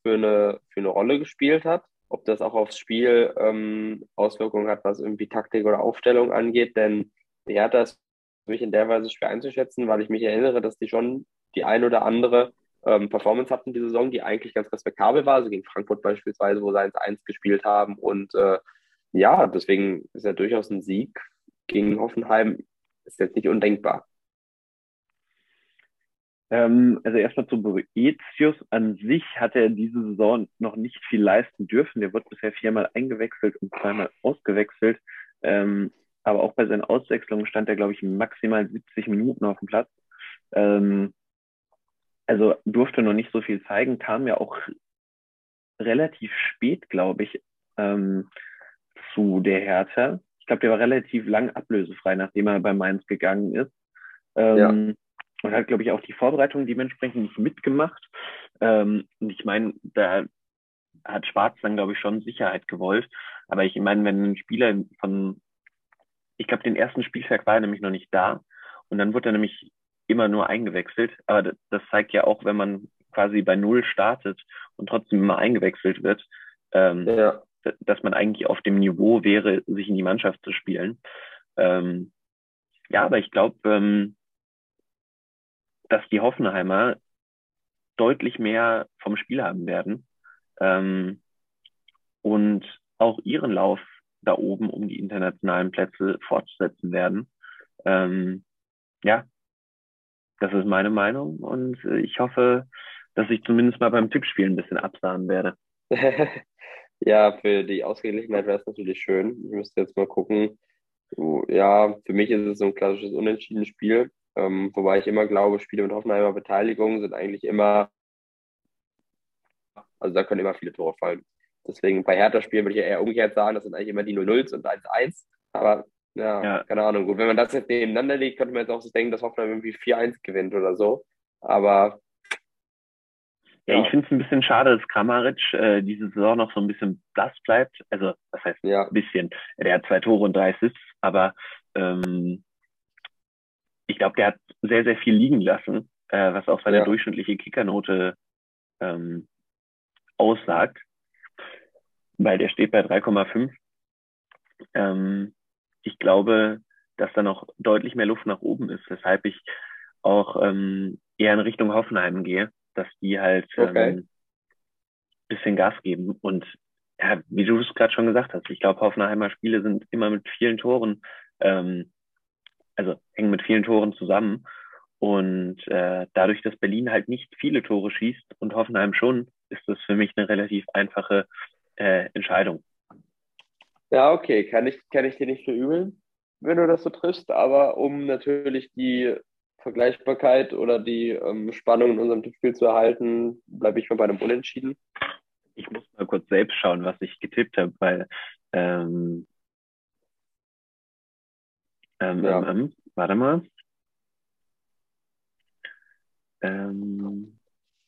Speaker 2: für eine, für eine Rolle gespielt hat? Ob das auch aufs Spiel ähm, Auswirkungen hat, was irgendwie Taktik oder Aufstellung angeht? Denn Hertha ist für mich in der Weise schwer einzuschätzen, weil ich mich erinnere, dass die schon die ein oder andere ähm, Performance hatten die Saison, die eigentlich ganz respektabel war, also gegen Frankfurt beispielsweise, wo sie 1-1 gespielt haben. Und äh, ja, deswegen ist ja durchaus ein Sieg gegen Hoffenheim ist jetzt nicht undenkbar.
Speaker 1: Ähm, also erstmal zu Boetius. An sich hat er diese Saison noch nicht viel leisten dürfen. Der wird bisher viermal eingewechselt und zweimal ausgewechselt. Ähm, aber auch bei seinen Auswechslungen stand er, glaube ich, maximal 70 Minuten auf dem Platz. Ähm, also durfte noch nicht so viel zeigen, kam ja auch relativ spät, glaube ich, ähm, zu der Hertha. Ich glaube, der war relativ lang ablösefrei, nachdem er bei Mainz gegangen ist. Ähm, ja. Und hat, glaube ich, auch die Vorbereitung dementsprechend nicht mitgemacht. Ähm, und ich meine, da hat Schwarz dann, glaube ich, schon Sicherheit gewollt. Aber ich meine, wenn ein Spieler von, ich glaube, den ersten Spieltag war er nämlich noch nicht da. Und dann wurde er nämlich immer nur eingewechselt. Aber das, das zeigt ja auch, wenn man quasi bei Null startet und trotzdem immer eingewechselt wird, ähm, ja. dass man eigentlich auf dem Niveau wäre, sich in die Mannschaft zu spielen. Ähm, ja, aber ich glaube, ähm, dass die Hoffenheimer deutlich mehr vom Spiel haben werden ähm, und auch ihren Lauf da oben um die internationalen Plätze fortsetzen werden. Ähm, ja, das ist meine Meinung und ich hoffe, dass ich zumindest mal beim Tippspiel ein bisschen absahen werde.
Speaker 2: ja, für die Ausgeglichenheit wäre es natürlich schön. Ich müsste jetzt mal gucken. Ja, für mich ist es so ein klassisches unentschiedenes Spiel, ähm, wobei ich immer glaube, Spiele mit Hoffenheimer Beteiligung sind eigentlich immer, also da können immer viele Tore fallen. Deswegen bei Hertha-Spielen würde ich eher umgekehrt sagen, das sind eigentlich immer die 0-0s und 1-1. Aber ja, ja, keine Ahnung. Gut, wenn man das jetzt nebeneinander legt, könnte man jetzt auch so denken, dass Hoffenheim irgendwie 4-1 gewinnt oder so. Aber
Speaker 1: ja, ja. ich finde es ein bisschen schade, dass Kramaric äh, diese Saison noch so ein bisschen blass bleibt. Also, das heißt ja. ein bisschen. Der hat zwei Tore und drei Assists, aber ähm, ich glaube, der hat sehr, sehr viel liegen lassen, äh, was auch seine ja. durchschnittliche Kickernote ähm, aussagt. Weil der steht bei 3,5. Ähm, ich glaube, dass da noch deutlich mehr Luft nach oben ist, weshalb ich auch ähm, eher in Richtung Hoffenheim gehe dass die halt okay. ähm, bisschen Gas geben. Und ja, wie du es gerade schon gesagt hast, ich glaube, Hoffenheimer Spiele sind immer mit vielen Toren, ähm, also hängen mit vielen Toren zusammen. Und äh, dadurch, dass Berlin halt nicht viele Tore schießt und Hoffenheim schon, ist das für mich eine relativ einfache äh, Entscheidung.
Speaker 2: Ja, okay, kann ich, kann ich dir nicht verübeln, wenn du das so triffst, aber um natürlich die Vergleichbarkeit oder die ähm, Spannung in unserem Tippspiel zu erhalten, bleibe ich mal bei einem Unentschieden.
Speaker 1: Ich muss mal kurz selbst schauen, was ich getippt habe, weil ähm, ähm, ja. ähm, warte mal. Ähm,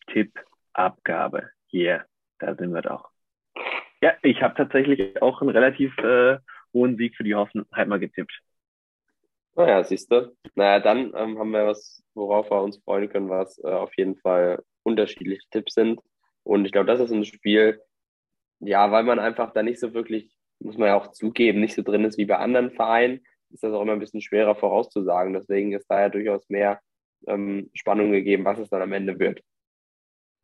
Speaker 1: Tippabgabe. Hier, da sind wir doch. Ja, ich habe tatsächlich auch einen relativ äh, hohen Sieg für die Hoffenheimer getippt.
Speaker 2: Naja, siehst du. Naja, dann ähm, haben wir was, worauf wir uns freuen können, was äh, auf jeden Fall unterschiedliche Tipps sind. Und ich glaube, das ist ein Spiel, ja, weil man einfach da nicht so wirklich, muss man ja auch zugeben, nicht so drin ist wie bei anderen Vereinen, ist das auch immer ein bisschen schwerer vorauszusagen. Deswegen ist da ja durchaus mehr ähm, Spannung gegeben, was es dann am Ende wird.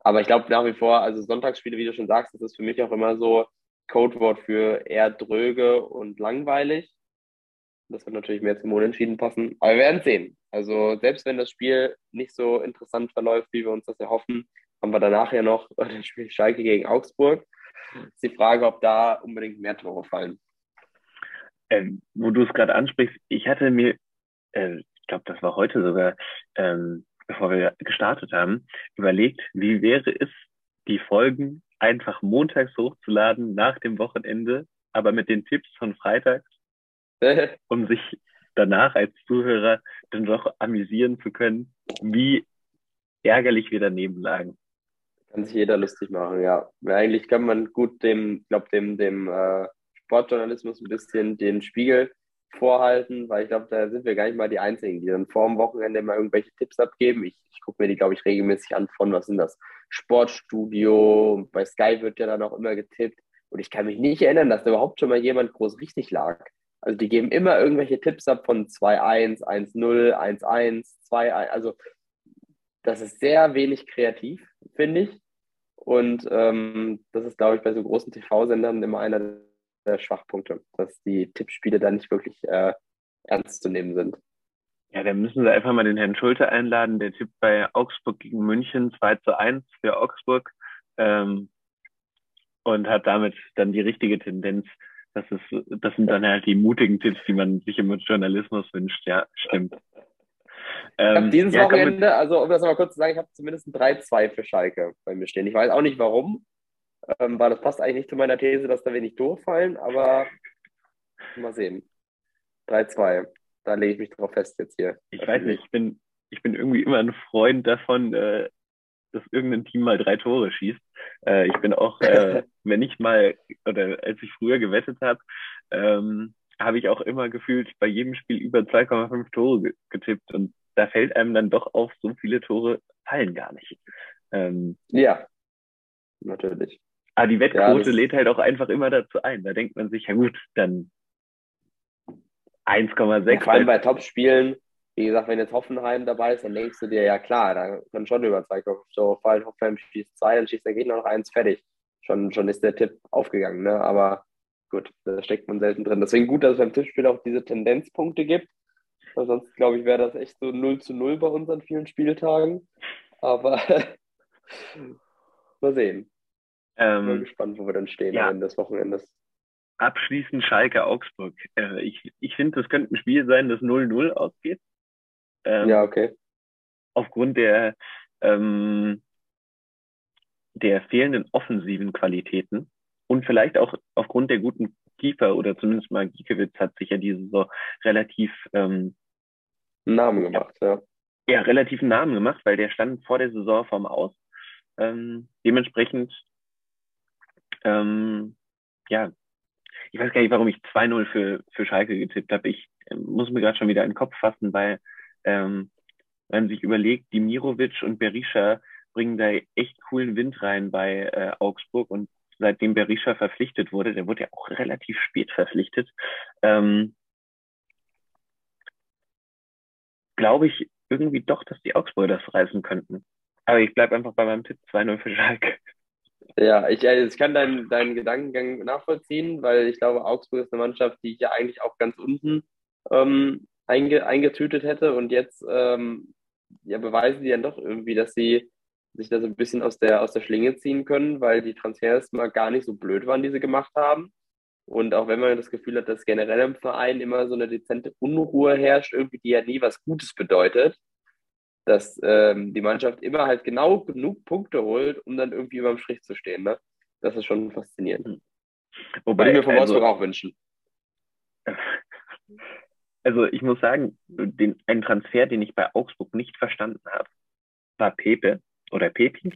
Speaker 2: Aber ich glaube nach wie vor, also Sonntagsspiele, wie du schon sagst, das ist für mich auch immer so Codewort für eher dröge und langweilig. Das wird natürlich mehr zum Unentschieden passen. Aber wir werden sehen. Also selbst wenn das Spiel nicht so interessant verläuft, wie wir uns das erhoffen, haben wir danach ja noch das Spiel Schalke gegen Augsburg. Ist die Frage, ob da unbedingt mehr Tore fallen.
Speaker 1: Ähm, wo du es gerade ansprichst, ich hatte mir, äh, ich glaube, das war heute sogar, ähm, bevor wir gestartet haben, überlegt, wie wäre es, die Folgen einfach montags hochzuladen nach dem Wochenende, aber mit den Tipps von freitags um sich danach als Zuhörer dann doch amüsieren zu können, wie ärgerlich wir daneben lagen.
Speaker 2: Kann sich jeder lustig machen, ja. Eigentlich kann man gut dem, glaube dem, dem äh, Sportjournalismus ein bisschen den Spiegel vorhalten, weil ich glaube, da sind wir gar nicht mal die Einzigen, die dann vor dem Wochenende mal irgendwelche Tipps abgeben. Ich, ich gucke mir die, glaube ich, regelmäßig an von, was sind das? Sportstudio, bei Sky wird ja dann auch immer getippt. Und ich kann mich nicht erinnern, dass da überhaupt schon mal jemand groß richtig lag. Also die geben immer irgendwelche Tipps ab von 2-1, 1-0, 1-1, 2-1. Also das ist sehr wenig kreativ, finde ich. Und ähm, das ist, glaube ich, bei so großen TV-Sendern immer einer der Schwachpunkte, dass die Tippspiele da nicht wirklich äh, ernst zu nehmen sind.
Speaker 1: Ja, dann müssen sie einfach mal den Herrn Schulte einladen. Der tippt bei Augsburg gegen München 2 zu 1 für Augsburg ähm, und hat damit dann die richtige Tendenz das, ist, das sind dann halt die mutigen Tipps, die man sich im Journalismus wünscht. Ja, stimmt.
Speaker 2: Ähm, ich habe dieses ja, Wochenende, also um das mal kurz zu sagen, ich habe zumindest ein 3-2 für Schalke bei mir stehen. Ich weiß auch nicht warum. Ähm, weil das passt eigentlich nicht zu meiner These, dass da wenig durchfallen, aber mal sehen. 3-2. Da lege ich mich drauf fest jetzt hier.
Speaker 1: Ich weiß nicht, ich bin, ich bin irgendwie immer ein Freund davon, äh, dass irgendein Team mal drei Tore schießt. Äh, ich bin auch, äh, wenn ich mal, oder als ich früher gewettet habe, ähm, habe ich auch immer gefühlt bei jedem Spiel über 2,5 Tore getippt. Und da fällt einem dann doch auf, so viele Tore fallen gar nicht.
Speaker 2: Ähm, ja, natürlich.
Speaker 1: Aber die Wettquote ja, lädt halt auch einfach immer dazu ein. Da denkt man sich, ja gut, dann 1,6.
Speaker 2: Vor allem bei Topspielen, wie gesagt, wenn jetzt Hoffenheim dabei ist, dann denkst du dir, ja klar, da kann schon über 2,5 Tore fallen. Hoffenheim schießt zwei, dann schießt der Gegner noch eins, fertig. Schon, schon ist der Tipp aufgegangen, ne? Aber gut, da steckt man selten drin. Deswegen gut, dass es beim Tippspiel auch diese Tendenzpunkte gibt. Weil sonst, glaube ich, wäre das echt so 0 zu 0 bei uns an vielen Spieltagen. Aber mal sehen. Ähm, Bin gespannt, wo wir dann stehen ja. Ende des Wochenendes.
Speaker 1: Abschließend Schalke Augsburg. Äh, ich ich finde, das könnte ein Spiel sein, das 0-0 ausgeht.
Speaker 2: Ähm, ja, okay.
Speaker 1: Aufgrund der, ähm, der fehlenden offensiven Qualitäten und vielleicht auch aufgrund der guten Kiefer oder zumindest mal Giekewitz hat sich ja diese so relativ ähm,
Speaker 2: Namen gemacht, ja.
Speaker 1: Ja, relativ einen Namen gemacht, weil der stand vor der Saison vom Aus. Ähm, dementsprechend, ähm, ja, ich weiß gar nicht, warum ich 2-0 für, für Schalke getippt habe. Ich äh, muss mir gerade schon wieder in den Kopf fassen, weil ähm, wenn man sich überlegt, Dimirovic und Berisha bringen da echt coolen Wind rein bei äh, Augsburg und seitdem Berisha verpflichtet wurde, der wurde ja auch relativ spät verpflichtet, ähm, glaube ich irgendwie doch, dass die Augsburger das reißen könnten. Aber ich bleibe einfach bei meinem Tipp 2-0 für Schalke.
Speaker 2: Ja, ich, also ich kann deinen, deinen Gedankengang nachvollziehen, weil ich glaube, Augsburg ist eine Mannschaft, die ich ja eigentlich auch ganz unten ähm, einge, eingetütet hätte und jetzt ähm, ja, beweisen die dann doch irgendwie, dass sie sich da so ein bisschen aus der, aus der Schlinge ziehen können, weil die Transfers mal gar nicht so blöd waren, die sie gemacht haben. Und auch wenn man das Gefühl hat, dass generell im Verein immer so eine dezente Unruhe herrscht, irgendwie die ja nie was Gutes bedeutet, dass ähm, die Mannschaft immer halt genau genug Punkte holt, um dann irgendwie über dem Strich zu stehen. Ne? Das ist schon faszinierend. Hm. Wobei Würde ich mir vom also, auch wünschen.
Speaker 1: Also ich muss sagen, den, einen Transfer, den ich bei Augsburg nicht verstanden habe, war Pepe oder Pepi,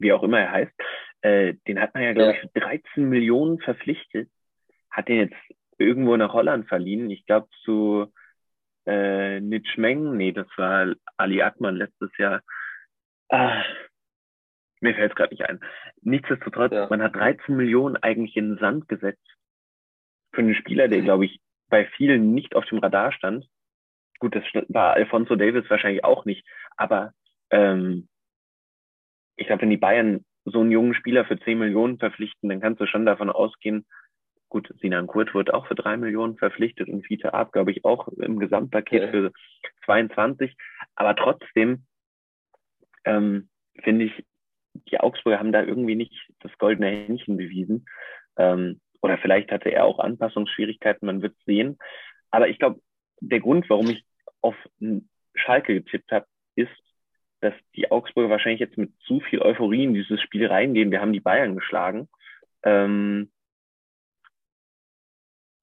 Speaker 1: wie auch immer er heißt. Äh, den hat man ja, glaube ja. ich, für 13 Millionen verpflichtet. Hat den jetzt irgendwo nach Holland verliehen. Ich glaube zu äh, Nitschmeng, nee, das war Ali Akman letztes Jahr. Ah, mir fällt es gerade nicht ein. Nichtsdestotrotz, ja. man hat 13 Millionen eigentlich in den Sand gesetzt. Für einen Spieler, der, glaube ich, bei vielen nicht auf dem Radar stand. Gut, das war Alfonso Davis wahrscheinlich auch nicht, aber ähm, ich glaube, wenn die Bayern so einen jungen Spieler für 10 Millionen verpflichten, dann kannst du schon davon ausgehen, gut, Sinan Kurt wird auch für 3 Millionen verpflichtet und Fiete Ab, glaube ich, auch im Gesamtpaket ja. für 22. Aber trotzdem ähm, finde ich, die Augsburger haben da irgendwie nicht das goldene Händchen bewiesen. Ähm, oder vielleicht hatte er auch Anpassungsschwierigkeiten, man wird sehen. Aber ich glaube, der Grund, warum ich auf Schalke getippt habe, ist, dass die Augsburger wahrscheinlich jetzt mit zu viel Euphorie in dieses Spiel reingehen. Wir haben die Bayern geschlagen. Ähm,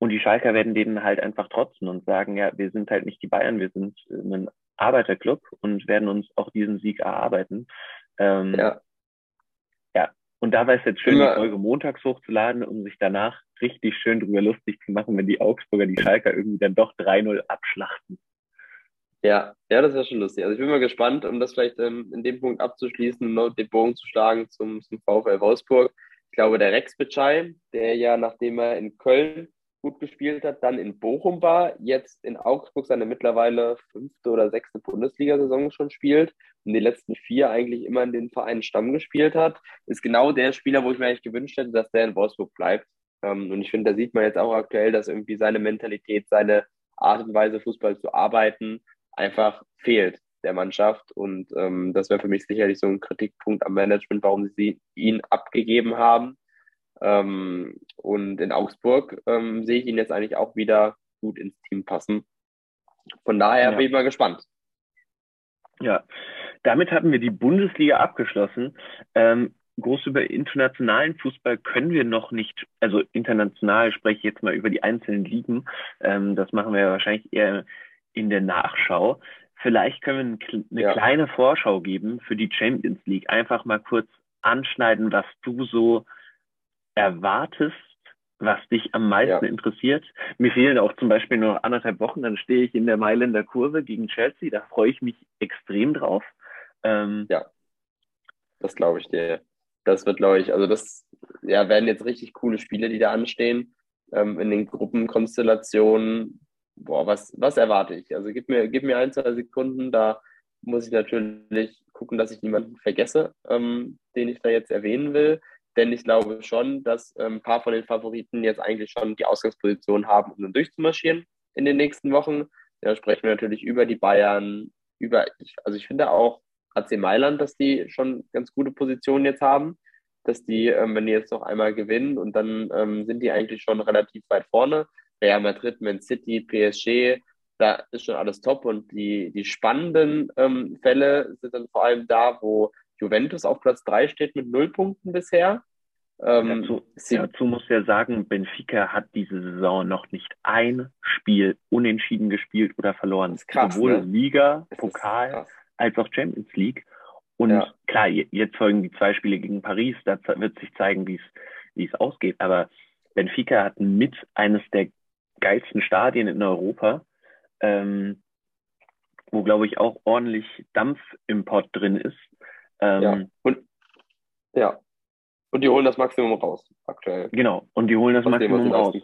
Speaker 1: und die Schalker werden denen halt einfach trotzen und sagen, ja, wir sind halt nicht die Bayern, wir sind ein Arbeiterclub und werden uns auch diesen Sieg erarbeiten. Ähm, ja. Ja, und da war es jetzt schön, Immer. die Folge montags hochzuladen, um sich danach richtig schön drüber lustig zu machen, wenn die Augsburger die Schalker irgendwie dann doch 3-0 abschlachten.
Speaker 2: Ja, ja, das wäre schon lustig. Also ich bin mal gespannt, um das vielleicht ähm, in dem Punkt abzuschließen und den Bogen zu schlagen zum, zum VfL Wolfsburg. Ich glaube, der Rex Bitschei, der ja, nachdem er in Köln gut gespielt hat, dann in Bochum war, jetzt in Augsburg seine mittlerweile fünfte oder sechste Bundesliga-Saison schon spielt und die letzten vier eigentlich immer in den Vereinen Stamm gespielt hat, ist genau der Spieler, wo ich mir eigentlich gewünscht hätte, dass der in Wolfsburg bleibt. Ähm, und ich finde, da sieht man jetzt auch aktuell, dass irgendwie seine Mentalität, seine Art und Weise, Fußball zu arbeiten, einfach fehlt der Mannschaft. Und ähm, das wäre für mich sicherlich so ein Kritikpunkt am Management, warum sie ihn abgegeben haben. Ähm, und in Augsburg ähm, sehe ich ihn jetzt eigentlich auch wieder gut ins Team passen. Von daher ja. bin ich mal gespannt.
Speaker 1: Ja, damit hatten wir die Bundesliga abgeschlossen. Ähm, groß über internationalen Fußball können wir noch nicht, also international spreche ich jetzt mal über die einzelnen Ligen. Ähm, das machen wir wahrscheinlich eher in der Nachschau. Vielleicht können wir eine ja. kleine Vorschau geben für die Champions League. Einfach mal kurz anschneiden, was du so erwartest, was dich am meisten ja. interessiert. Mir fehlen auch zum Beispiel nur anderthalb Wochen, dann stehe ich in der Mailänder Kurve gegen Chelsea. Da freue ich mich extrem drauf.
Speaker 2: Ähm, ja, das glaube ich dir. Das wird, glaube ich, also das ja, werden jetzt richtig coole Spiele, die da anstehen. Ähm, in den Gruppenkonstellationen. Boah, was, was erwarte ich? Also gib mir, gib mir ein, zwei Sekunden, da muss ich natürlich gucken, dass ich niemanden vergesse, ähm, den ich da jetzt erwähnen will. Denn ich glaube schon, dass ähm, ein paar von den Favoriten jetzt eigentlich schon die Ausgangsposition haben, um dann durchzumarschieren in den nächsten Wochen. Da sprechen wir natürlich über die Bayern, über, also ich finde auch AC Mailand, dass die schon ganz gute Positionen jetzt haben, dass die, ähm, wenn die jetzt noch einmal gewinnen und dann ähm, sind die eigentlich schon relativ weit vorne. Real Madrid, Man City, PSG, da ist schon alles top und die, die spannenden ähm, Fälle sind dann vor allem da, wo Juventus auf Platz 3 steht mit null Punkten bisher.
Speaker 1: Ähm, dazu, dazu muss ja sagen, Benfica hat diese Saison noch nicht ein Spiel unentschieden gespielt oder verloren.
Speaker 2: Krass,
Speaker 1: Sowohl
Speaker 2: ne?
Speaker 1: Liga, Pokal als auch Champions League. Und ja. klar, jetzt folgen die zwei Spiele gegen Paris, da wird sich zeigen, wie es ausgeht. Aber Benfica hat mit eines der geilsten Stadien in Europa, ähm, wo, glaube ich, auch ordentlich Dampfimport drin ist.
Speaker 2: Ähm, ja. Und, ja. Und die holen das Maximum raus, aktuell.
Speaker 1: Genau, und die holen das Aus Maximum dem, raus.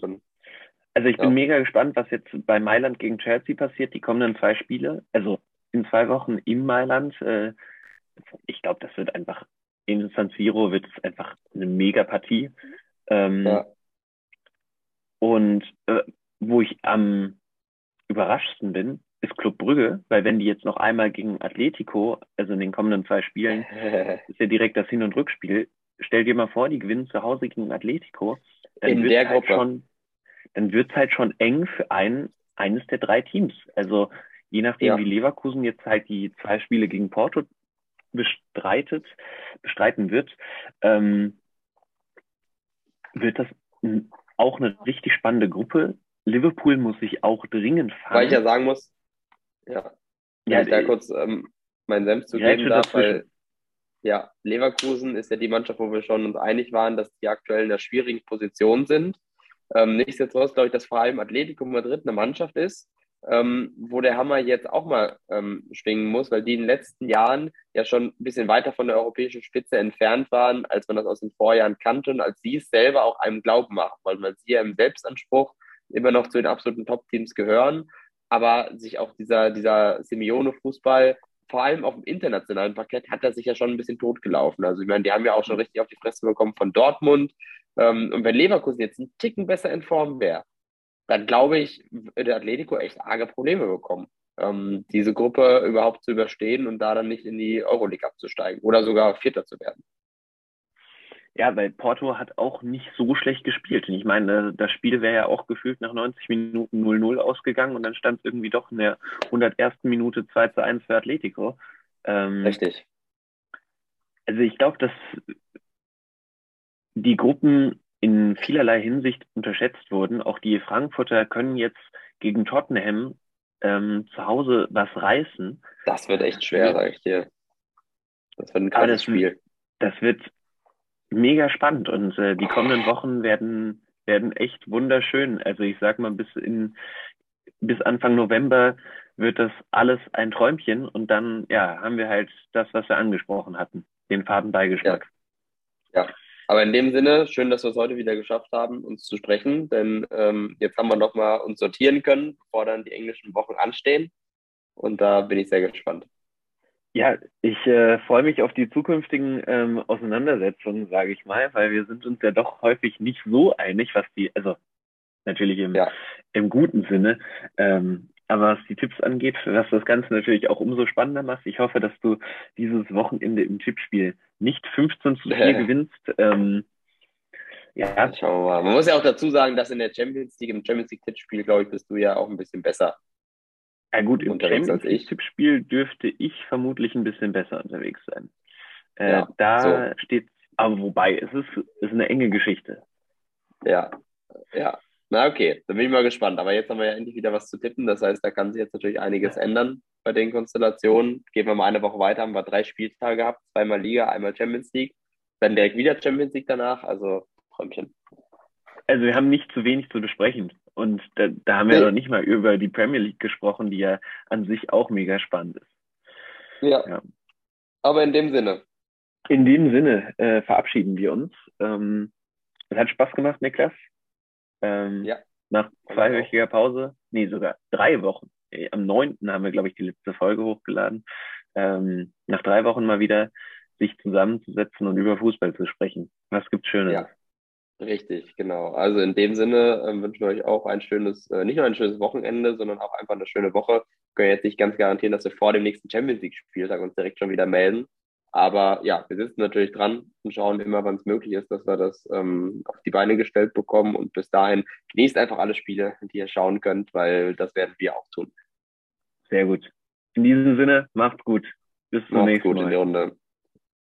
Speaker 1: Also ich ja. bin mega gespannt, was jetzt bei Mailand gegen Chelsea passiert. Die kommenden zwei Spiele, also in zwei Wochen in Mailand. Äh, ich glaube, das wird einfach in San Siro wird es einfach eine mega Partie. Ähm, ja. Und äh, wo ich am überraschsten bin, ist Club Brügge, weil wenn die jetzt noch einmal gegen Atletico, also in den kommenden zwei Spielen, ist ja direkt das Hin- und Rückspiel. Stell dir mal vor, die gewinnen zu Hause gegen Atletico.
Speaker 2: Dann in der halt Gruppe.
Speaker 1: Schon, dann wird es halt schon eng für ein, eines der drei Teams. Also je nachdem, ja. wie Leverkusen jetzt halt die zwei Spiele gegen Porto bestreitet, bestreiten wird, ähm, wird das auch eine richtig spannende Gruppe. Liverpool muss sich auch dringend
Speaker 2: fahren. Weil ich ja sagen muss, ja, wenn ja, ich da kurz ähm, meinen Senf zu geben darf, weil ja, Leverkusen ist ja die Mannschaft, wo wir schon uns einig waren, dass die aktuell in einer schwierigen Position sind. Ähm, nichtsdestotrotz glaube ich, dass vor allem Atletico Madrid eine Mannschaft ist, ähm, wo der Hammer jetzt auch mal ähm, schwingen muss, weil die in den letzten Jahren ja schon ein bisschen weiter von der europäischen Spitze entfernt waren, als man das aus den Vorjahren kannte und als sie es selber auch einem Glauben machen, weil man sie ja im Selbstanspruch immer noch zu den absoluten Top-Teams gehören, aber sich auch dieser, dieser Simeone-Fußball, vor allem auf dem internationalen Parkett, hat er sich ja schon ein bisschen totgelaufen. Also ich meine, die haben ja auch schon richtig auf die Fresse bekommen von Dortmund. Ähm, und wenn Leverkusen jetzt einen Ticken besser in Form wäre, dann glaube ich, der Atletico echt arge Probleme bekommen, ähm, diese Gruppe überhaupt zu überstehen und da dann nicht in die Euroleague abzusteigen oder sogar Vierter zu werden.
Speaker 1: Ja, weil Porto hat auch nicht so schlecht gespielt. Und ich meine, das Spiel wäre ja auch gefühlt nach 90 Minuten 0-0 ausgegangen und dann stand es irgendwie doch in der 101. Minute 2 zu 1 für Atletico.
Speaker 2: Ähm, Richtig.
Speaker 1: Also ich glaube, dass die Gruppen in vielerlei Hinsicht unterschätzt wurden. Auch die Frankfurter können jetzt gegen Tottenham ähm, zu Hause was reißen.
Speaker 2: Das wird echt schwer, sag ich dir. Das wird ein krasses Spiel.
Speaker 1: Das wird mega spannend und äh, die kommenden Wochen werden, werden echt wunderschön. Also ich sag mal, bis in bis Anfang November wird das alles ein Träumchen und dann ja haben wir halt das, was wir angesprochen hatten, den Fadenbeigeschmack.
Speaker 2: Ja. ja. Aber in dem Sinne, schön, dass wir es heute wieder geschafft haben, uns zu sprechen, denn ähm, jetzt haben wir nochmal uns sortieren können, bevor dann die englischen Wochen anstehen. Und da bin ich sehr gespannt.
Speaker 1: Ja, ich äh, freue mich auf die zukünftigen ähm, Auseinandersetzungen, sage ich mal, weil wir sind uns ja doch häufig nicht so einig, was die, also natürlich im, ja. im guten Sinne, ähm, aber was die Tipps angeht, was das Ganze natürlich auch umso spannender macht, ich hoffe, dass du dieses Wochenende im Tippspiel nicht 15 zu 4 gewinnst. Ähm,
Speaker 2: ja. Schauen wir mal. Man muss ja auch dazu sagen, dass in der Champions League, im Champions League Tippspiel, glaube ich, bist du ja auch ein bisschen besser.
Speaker 1: Ja gut, im Champions League Tippspiel dürfte ich vermutlich ein bisschen besser unterwegs sein. Äh, ja, da so. steht Aber wobei, es ist, ist eine enge Geschichte.
Speaker 2: Ja, ja. Na okay, dann bin ich mal gespannt. Aber jetzt haben wir ja endlich wieder was zu tippen. Das heißt, da kann sich jetzt natürlich einiges ändern bei den Konstellationen. Gehen wir mal eine Woche weiter, haben wir drei Spieltage gehabt, zweimal Liga, einmal Champions League. Dann direkt wieder Champions League danach. Also Träumchen.
Speaker 1: Also wir haben nicht zu wenig zu besprechen. Und da, da haben wir nee. noch nicht mal über die Premier League gesprochen, die ja an sich auch mega spannend ist.
Speaker 2: Ja. ja. Aber in dem Sinne.
Speaker 1: In dem Sinne äh, verabschieden wir uns. Ähm, es hat Spaß gemacht, Niklas. Ähm, ja. Nach zweiwöchiger Pause, nee, sogar drei Wochen. Äh, am 9. haben wir, glaube ich, die letzte Folge hochgeladen. Ähm, nach drei Wochen mal wieder sich zusammenzusetzen und über Fußball zu sprechen. Was gibt's Schönes? Ja.
Speaker 2: Richtig, genau. Also in dem Sinne ähm, wünschen wir euch auch ein schönes, äh, nicht nur ein schönes Wochenende, sondern auch einfach eine schöne Woche. Wir können jetzt nicht ganz garantieren, dass wir vor dem nächsten Champions League-Spieltag uns direkt schon wieder melden. Aber ja, wir sitzen natürlich dran und schauen immer, wann es möglich ist, dass wir das ähm, auf die Beine gestellt bekommen. Und bis dahin genießt einfach alle Spiele, die ihr schauen könnt, weil das werden wir auch tun.
Speaker 1: Sehr gut. In diesem Sinne, macht's gut. Bis zum macht's nächsten gut Mal. in
Speaker 2: die Runde.